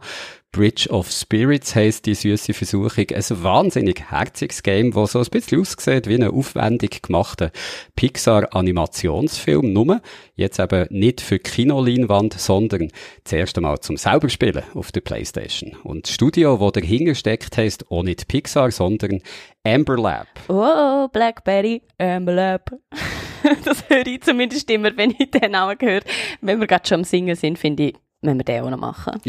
Bridge of Spirits heisst die süße Versuchung. Ein wahnsinnig herziges Game, das so ein bisschen aussieht wie ein aufwendig gemachter Pixar-Animationsfilm. Nur jetzt eben nicht für Kinoleinwand, sondern das erste Mal zum selber spielen auf der Playstation. Und das Studio, das dahinter steckt, heisst auch nicht Pixar, sondern Amber Lab. Oh, Blackberry, Amber Lab. das höre ich zumindest immer, wenn ich den Namen höre. Wenn wir gerade schon am Singen sind, finde ich, müssen wir den auch noch machen.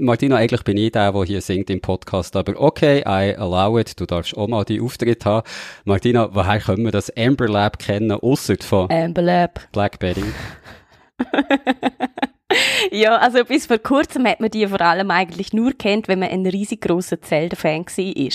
Martina, eigentlich bin ich der, der hier singt im Podcast, aber okay, I allow it, du darfst auch mal die Auftritt haben. Martina, woher können wir das Amber Lab kennen, ausser von Amber Lab. Blackberry? Ja, also bis vor kurzem hat man die vor allem eigentlich nur kennt, wenn man ein riesig grosser Zelda-Fan war.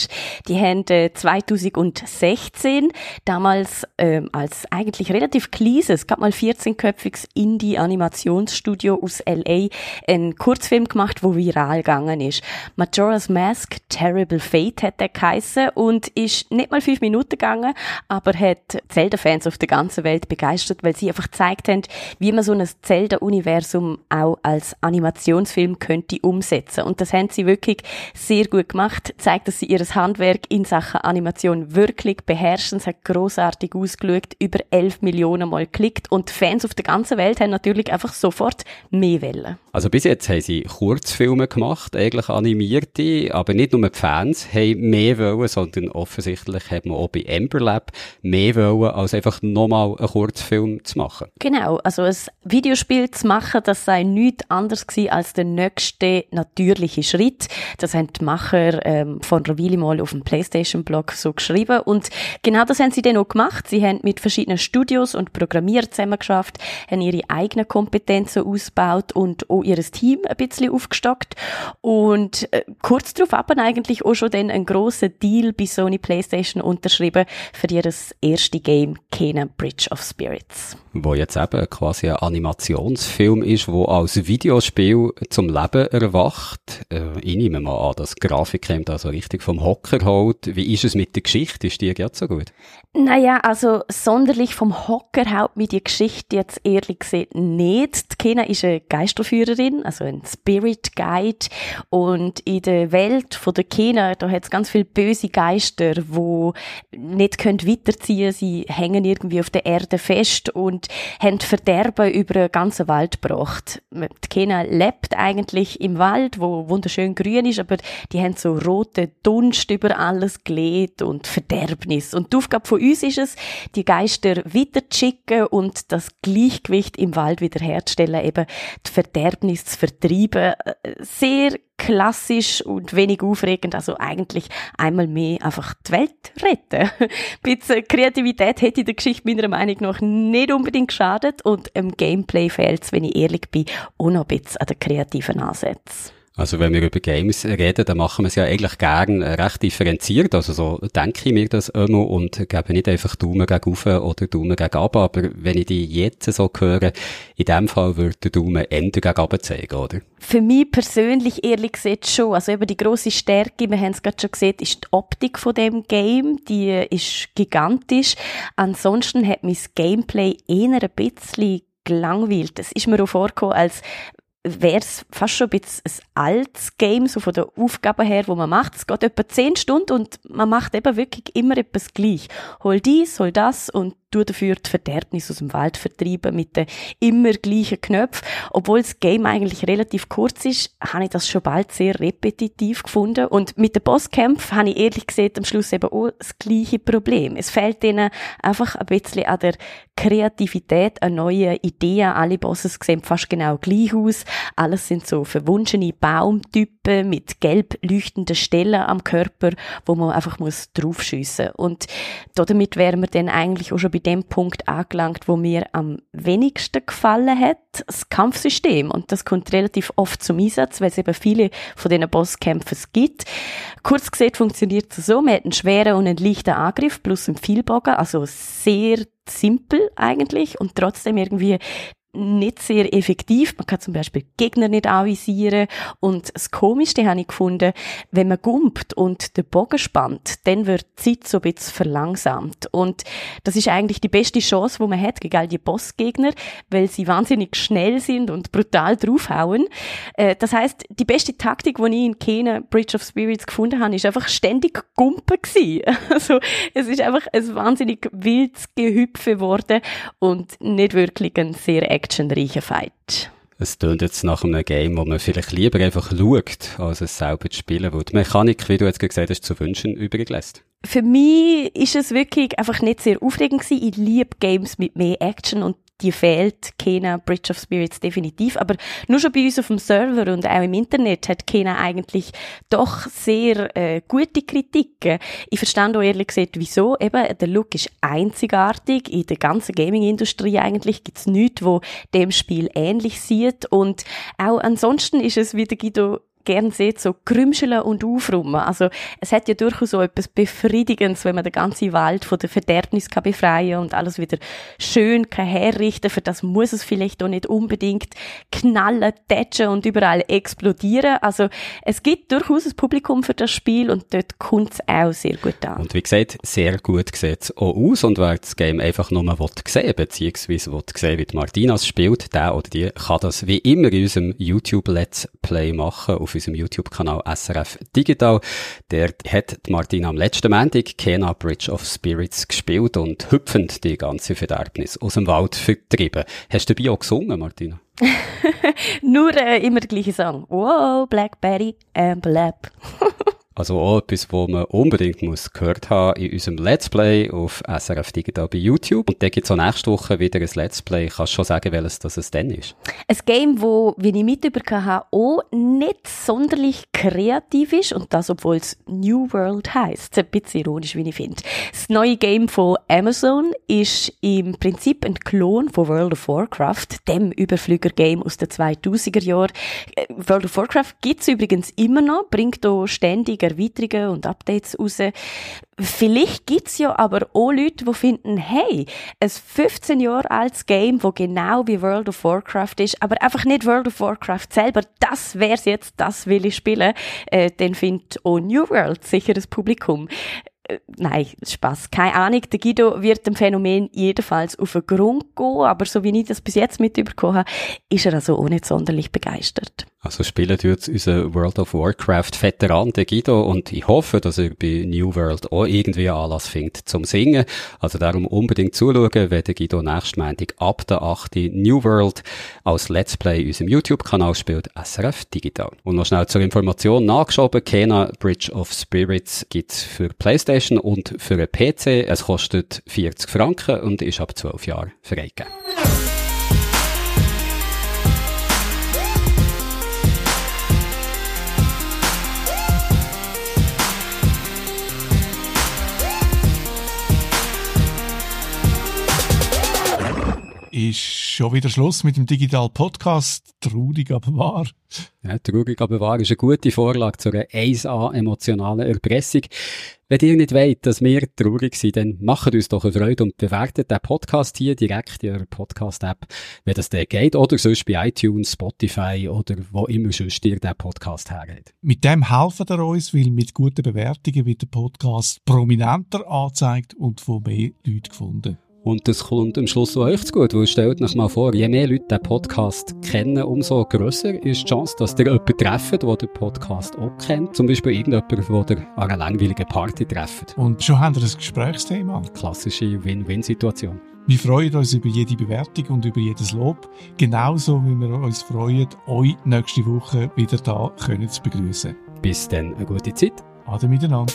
Die haben äh, 2016 damals ähm, als eigentlich relativ kleines, es gab mal 14-köpfiges Indie-Animationsstudio aus L.A. einen Kurzfilm gemacht, wo viral gegangen ist. Majora's Mask Terrible Fate hat der geheissen und ist nicht mal fünf Minuten gegangen, aber hat Zelda-Fans auf der ganzen Welt begeistert, weil sie einfach gezeigt haben, wie man so ein Zelda-Universum auch als Animationsfilm könnte umsetzen. Und das haben sie wirklich sehr gut gemacht, zeigt, dass sie ihr Handwerk in Sachen Animation wirklich beherrschen. Es hat großartig ausgeschaut, über 11 Millionen Mal geklickt und Fans auf der ganzen Welt haben natürlich einfach sofort mehr wollen. Also bis jetzt haben sie Kurzfilme gemacht, eigentlich animierte, aber nicht nur die Fans haben mehr wollen, sondern offensichtlich hat man auch bei Ember Lab mehr wollen, als einfach nochmal einen Kurzfilm zu machen. Genau, also ein Videospiel zu machen, das sei nichts anderes gewesen als der nächste natürliche Schritt. Das haben die Macher ähm, von einer mal auf dem Playstation-Blog so geschrieben und genau das haben sie dann auch gemacht. Sie haben mit verschiedenen Studios und Programmierern zusammengeschafft, haben ihre eigenen Kompetenzen ausgebaut und auch ihr Team ein bisschen aufgestockt und äh, kurz darauf haben eigentlich auch schon dann einen grossen Deal bei Sony Playstation unterschrieben für ihr erste Game Kena Bridge of Spirits. Wo jetzt eben quasi ein Animationsfilm ist, wo als Videospiel zum Leben erwacht. Äh, ich nehme mal an, dass die Grafik kommt also richtig vom Hocker holt. Wie ist es mit der Geschichte? Ist die jetzt so gut? Naja, also sonderlich vom Hocker haut mir die Geschichte jetzt ehrlich gesagt nicht. Die Kena ist eine Geisterführerin, also ein Spirit Guide und in der Welt von der Kena, da hat es ganz viele böse Geister, wo nicht können weiterziehen, sie hängen irgendwie auf der Erde fest und haben Verderben über den ganzen Wald gebracht. Die Kena lebt eigentlich im Wald, wo wunderschön grün ist, aber die haben so rote Dunst über alles gelegt und Verderbnis. Und die Aufgabe von uns ist es, die Geister weiterzuschicken und das Gleichgewicht im Wald wiederherzustellen, eben die Verderbnis zu vertreiben. Sehr klassisch und wenig aufregend, also eigentlich einmal mehr einfach die Welt retten. Ein bisschen Kreativität hätte der Geschichte meiner Meinung nach nicht unbedingt geschadet und im Gameplay fehlt es, wenn ich ehrlich bin, auch noch ein bisschen an den kreativen Ansätzen. Also wenn wir über Games reden, dann machen wir es ja eigentlich gern recht differenziert. Also so denke ich mir das immer und gebe nicht einfach Daumen gegen auf oder Daumen gegen ab. Aber wenn ich die jetzt so höre, in dem Fall würde der Daumen eher gegen ab zeigen, oder? Für mich persönlich ehrlich gesagt schon. Also eben die grosse Stärke, wir haben es gerade schon gesehen, ist die Optik von dem Game. Die ist gigantisch. Ansonsten hat mein Gameplay eher ein bisschen gelangweilt. Es ist mir auch vorgekommen, als wäre es fast schon ein bisschen ein altes Game, so von der Aufgabe her, wo man macht. Es geht etwa zehn Stunden und man macht eben wirklich immer etwas gleich. Hol dies, hol das und du dafür die Verderbnis aus dem Wald vertreiben mit den immer gleichen Knöpfen. Obwohl das Game eigentlich relativ kurz ist, habe ich das schon bald sehr repetitiv gefunden. Und mit den Bosskämpfen habe ich ehrlich gesagt am Schluss eben auch das gleiche Problem. Es fehlt ihnen einfach ein bisschen an der Kreativität, an neuen Ideen. Alle Bosses sehen fast genau gleich aus. Alles sind so verwunschene Baumtypen mit gelb leuchtenden Stellen am Körper, wo man einfach muss draufschiessen. Und damit wären wir dann eigentlich auch schon bei dem Punkt angelangt, wo mir am wenigsten gefallen hat, das Kampfsystem. Und das kommt relativ oft zum Einsatz, weil es eben viele von diesen Bosskämpfen gibt. Kurz gesagt funktioniert es so, man hat einen schweren und einen leichten Angriff plus einen Vielbogen, also sehr simpel eigentlich und trotzdem irgendwie nicht sehr effektiv. Man kann zum Beispiel Gegner nicht anvisieren. Und das Komischste habe ich gefunden, wenn man gumpt und den Bogen spannt, dann wird die Zeit so ein bisschen verlangsamt. Und das ist eigentlich die beste Chance, die man hat gegen all die Bossgegner, weil sie wahnsinnig schnell sind und brutal draufhauen. Äh, das heißt, die beste Taktik, die ich in Kena Bridge of Spirits gefunden habe, ist einfach ständig Gumpen gewesen. Also, es ist einfach ein wahnsinnig wildes Gehüpfe geworden und nicht wirklich ein sehr actionreicher Fight. Es tönt jetzt nach einem Game, wo man vielleicht lieber einfach schaut, als es selber zu spielen, weil die Mechanik, wie du jetzt gesagt hast, zu wünschen übrig lässt. Für mich ist es wirklich einfach nicht sehr aufregend gewesen. Ich liebe Games mit mehr Action und die fehlt Kena Bridge of Spirits definitiv. Aber nur schon bei uns auf dem Server und auch im Internet hat Kena eigentlich doch sehr äh, gute Kritiken. Ich verstehe auch ehrlich gesagt, wieso. Eben, der Look ist einzigartig. In der ganzen Gaming-Industrie eigentlich gibt's nichts, wo dem Spiel ähnlich sieht. Und auch ansonsten ist es, wie der Guido gern sieht, so krümscheln und aufräumen. Also es hat ja durchaus so etwas Befriedigendes, wenn man den ganzen Wald von der Verderbnis kann befreien und alles wieder schön kann herrichten. Für das muss es vielleicht auch nicht unbedingt knallen, tätschen und überall explodieren. Also es gibt durchaus ein Publikum für das Spiel und dort kommt es auch sehr gut an. Und wie gesagt, sehr gut sieht es auch aus und wer das Game einfach nur sehen beziehungsweise will sehen, wie Martinas spielt, der oder die kann das wie immer in unserem YouTube Let's Play machen auf unserem YouTube-Kanal SRF Digital. Der hat Martina am letzten Montag Kena Bridge of Spirits gespielt und hüpfend die ganze Verderbnis aus dem Wald vertrieben. Hast du dabei auch gesungen, Martina? Nur äh, immer der gleiche Song. Wow, Blackberry and Blab. Also auch etwas, was man unbedingt muss gehört haben in unserem Let's Play auf SRF Digital bei YouTube. Und dann gibt es auch nächste Woche wieder ein Let's Play. Kannst du schon sagen, welches das es denn ist? Ein Game, wo, wie ich mitbekommen habe, auch nicht sonderlich kreativ ist. Und das, obwohl es New World heisst. Ein bisschen ironisch, wie ich finde. Das neue Game von Amazon ist im Prinzip ein Klon von World of Warcraft, dem Überflüger-Game aus den 2000er Jahren. Äh, World of Warcraft gibt's übrigens immer noch, bringt auch ständig Erweiterungen und Updates raus. Vielleicht gibt's ja aber auch Leute, die finden, hey, ein 15 Jahre altes Game, wo genau wie World of Warcraft ist, aber einfach nicht World of Warcraft selber, das wär's jetzt, das will ich spielen, äh, dann findet auch New World sicher das Publikum nein, Spaß, keine Ahnung. Der Guido wird dem Phänomen jedenfalls auf den Grund gehen, aber so wie ich das bis jetzt mitbekommen habe, ist er also auch nicht sonderlich begeistert. Also spielen tut unser World of Warcraft Veteran, der Guido, und ich hoffe, dass er bei New World auch irgendwie Anlass findet zum Singen. Also darum unbedingt zuschauen, wenn der Guido nächsten Montag ab der 8. New World als Let's Play in unserem YouTube-Kanal spielt, SRF Digital. Und noch schnell zur Information nachgeschoben, Kena Bridge of Spirits gibt's für Playstation und für einen PC. Es kostet 40 Franken und ist ab 12 Jahren freigegeben. ist schon wieder Schluss mit dem Digital Podcast. Traurig, aber wahr. Ja, traurig, aber wahr ist eine gute Vorlage zu einer 1A emotionalen Erpressung. Wenn ihr nicht wollt, dass wir traurig sind, dann macht uns doch eine Freude und bewertet den Podcast hier direkt in eurer Podcast-App, wenn das dann geht, oder sonst bei iTunes, Spotify oder wo immer sonst ihr den Podcast hergeht. Mit dem helfen ihr uns, weil mit guten Bewertungen wird der Podcast prominenter angezeigt und von mehr Leuten gefunden. Und das kommt am Schluss auch euch zu gut, weil stellt euch mal vor, je mehr Leute den Podcast kennen, umso grösser ist die Chance, dass ihr jemanden trefft, der den Podcast auch kennt. Zum Beispiel irgendjemanden, der an einer langweiligen Party trefft. Und schon haben wir ein Gesprächsthema. Klassische Win-Win-Situation. Wir freuen uns über jede Bewertung und über jedes Lob. Genauso wie wir uns freuen, euch nächste Woche wieder da können zu begrüßen. Bis dann, eine gute Zeit. Ade miteinander.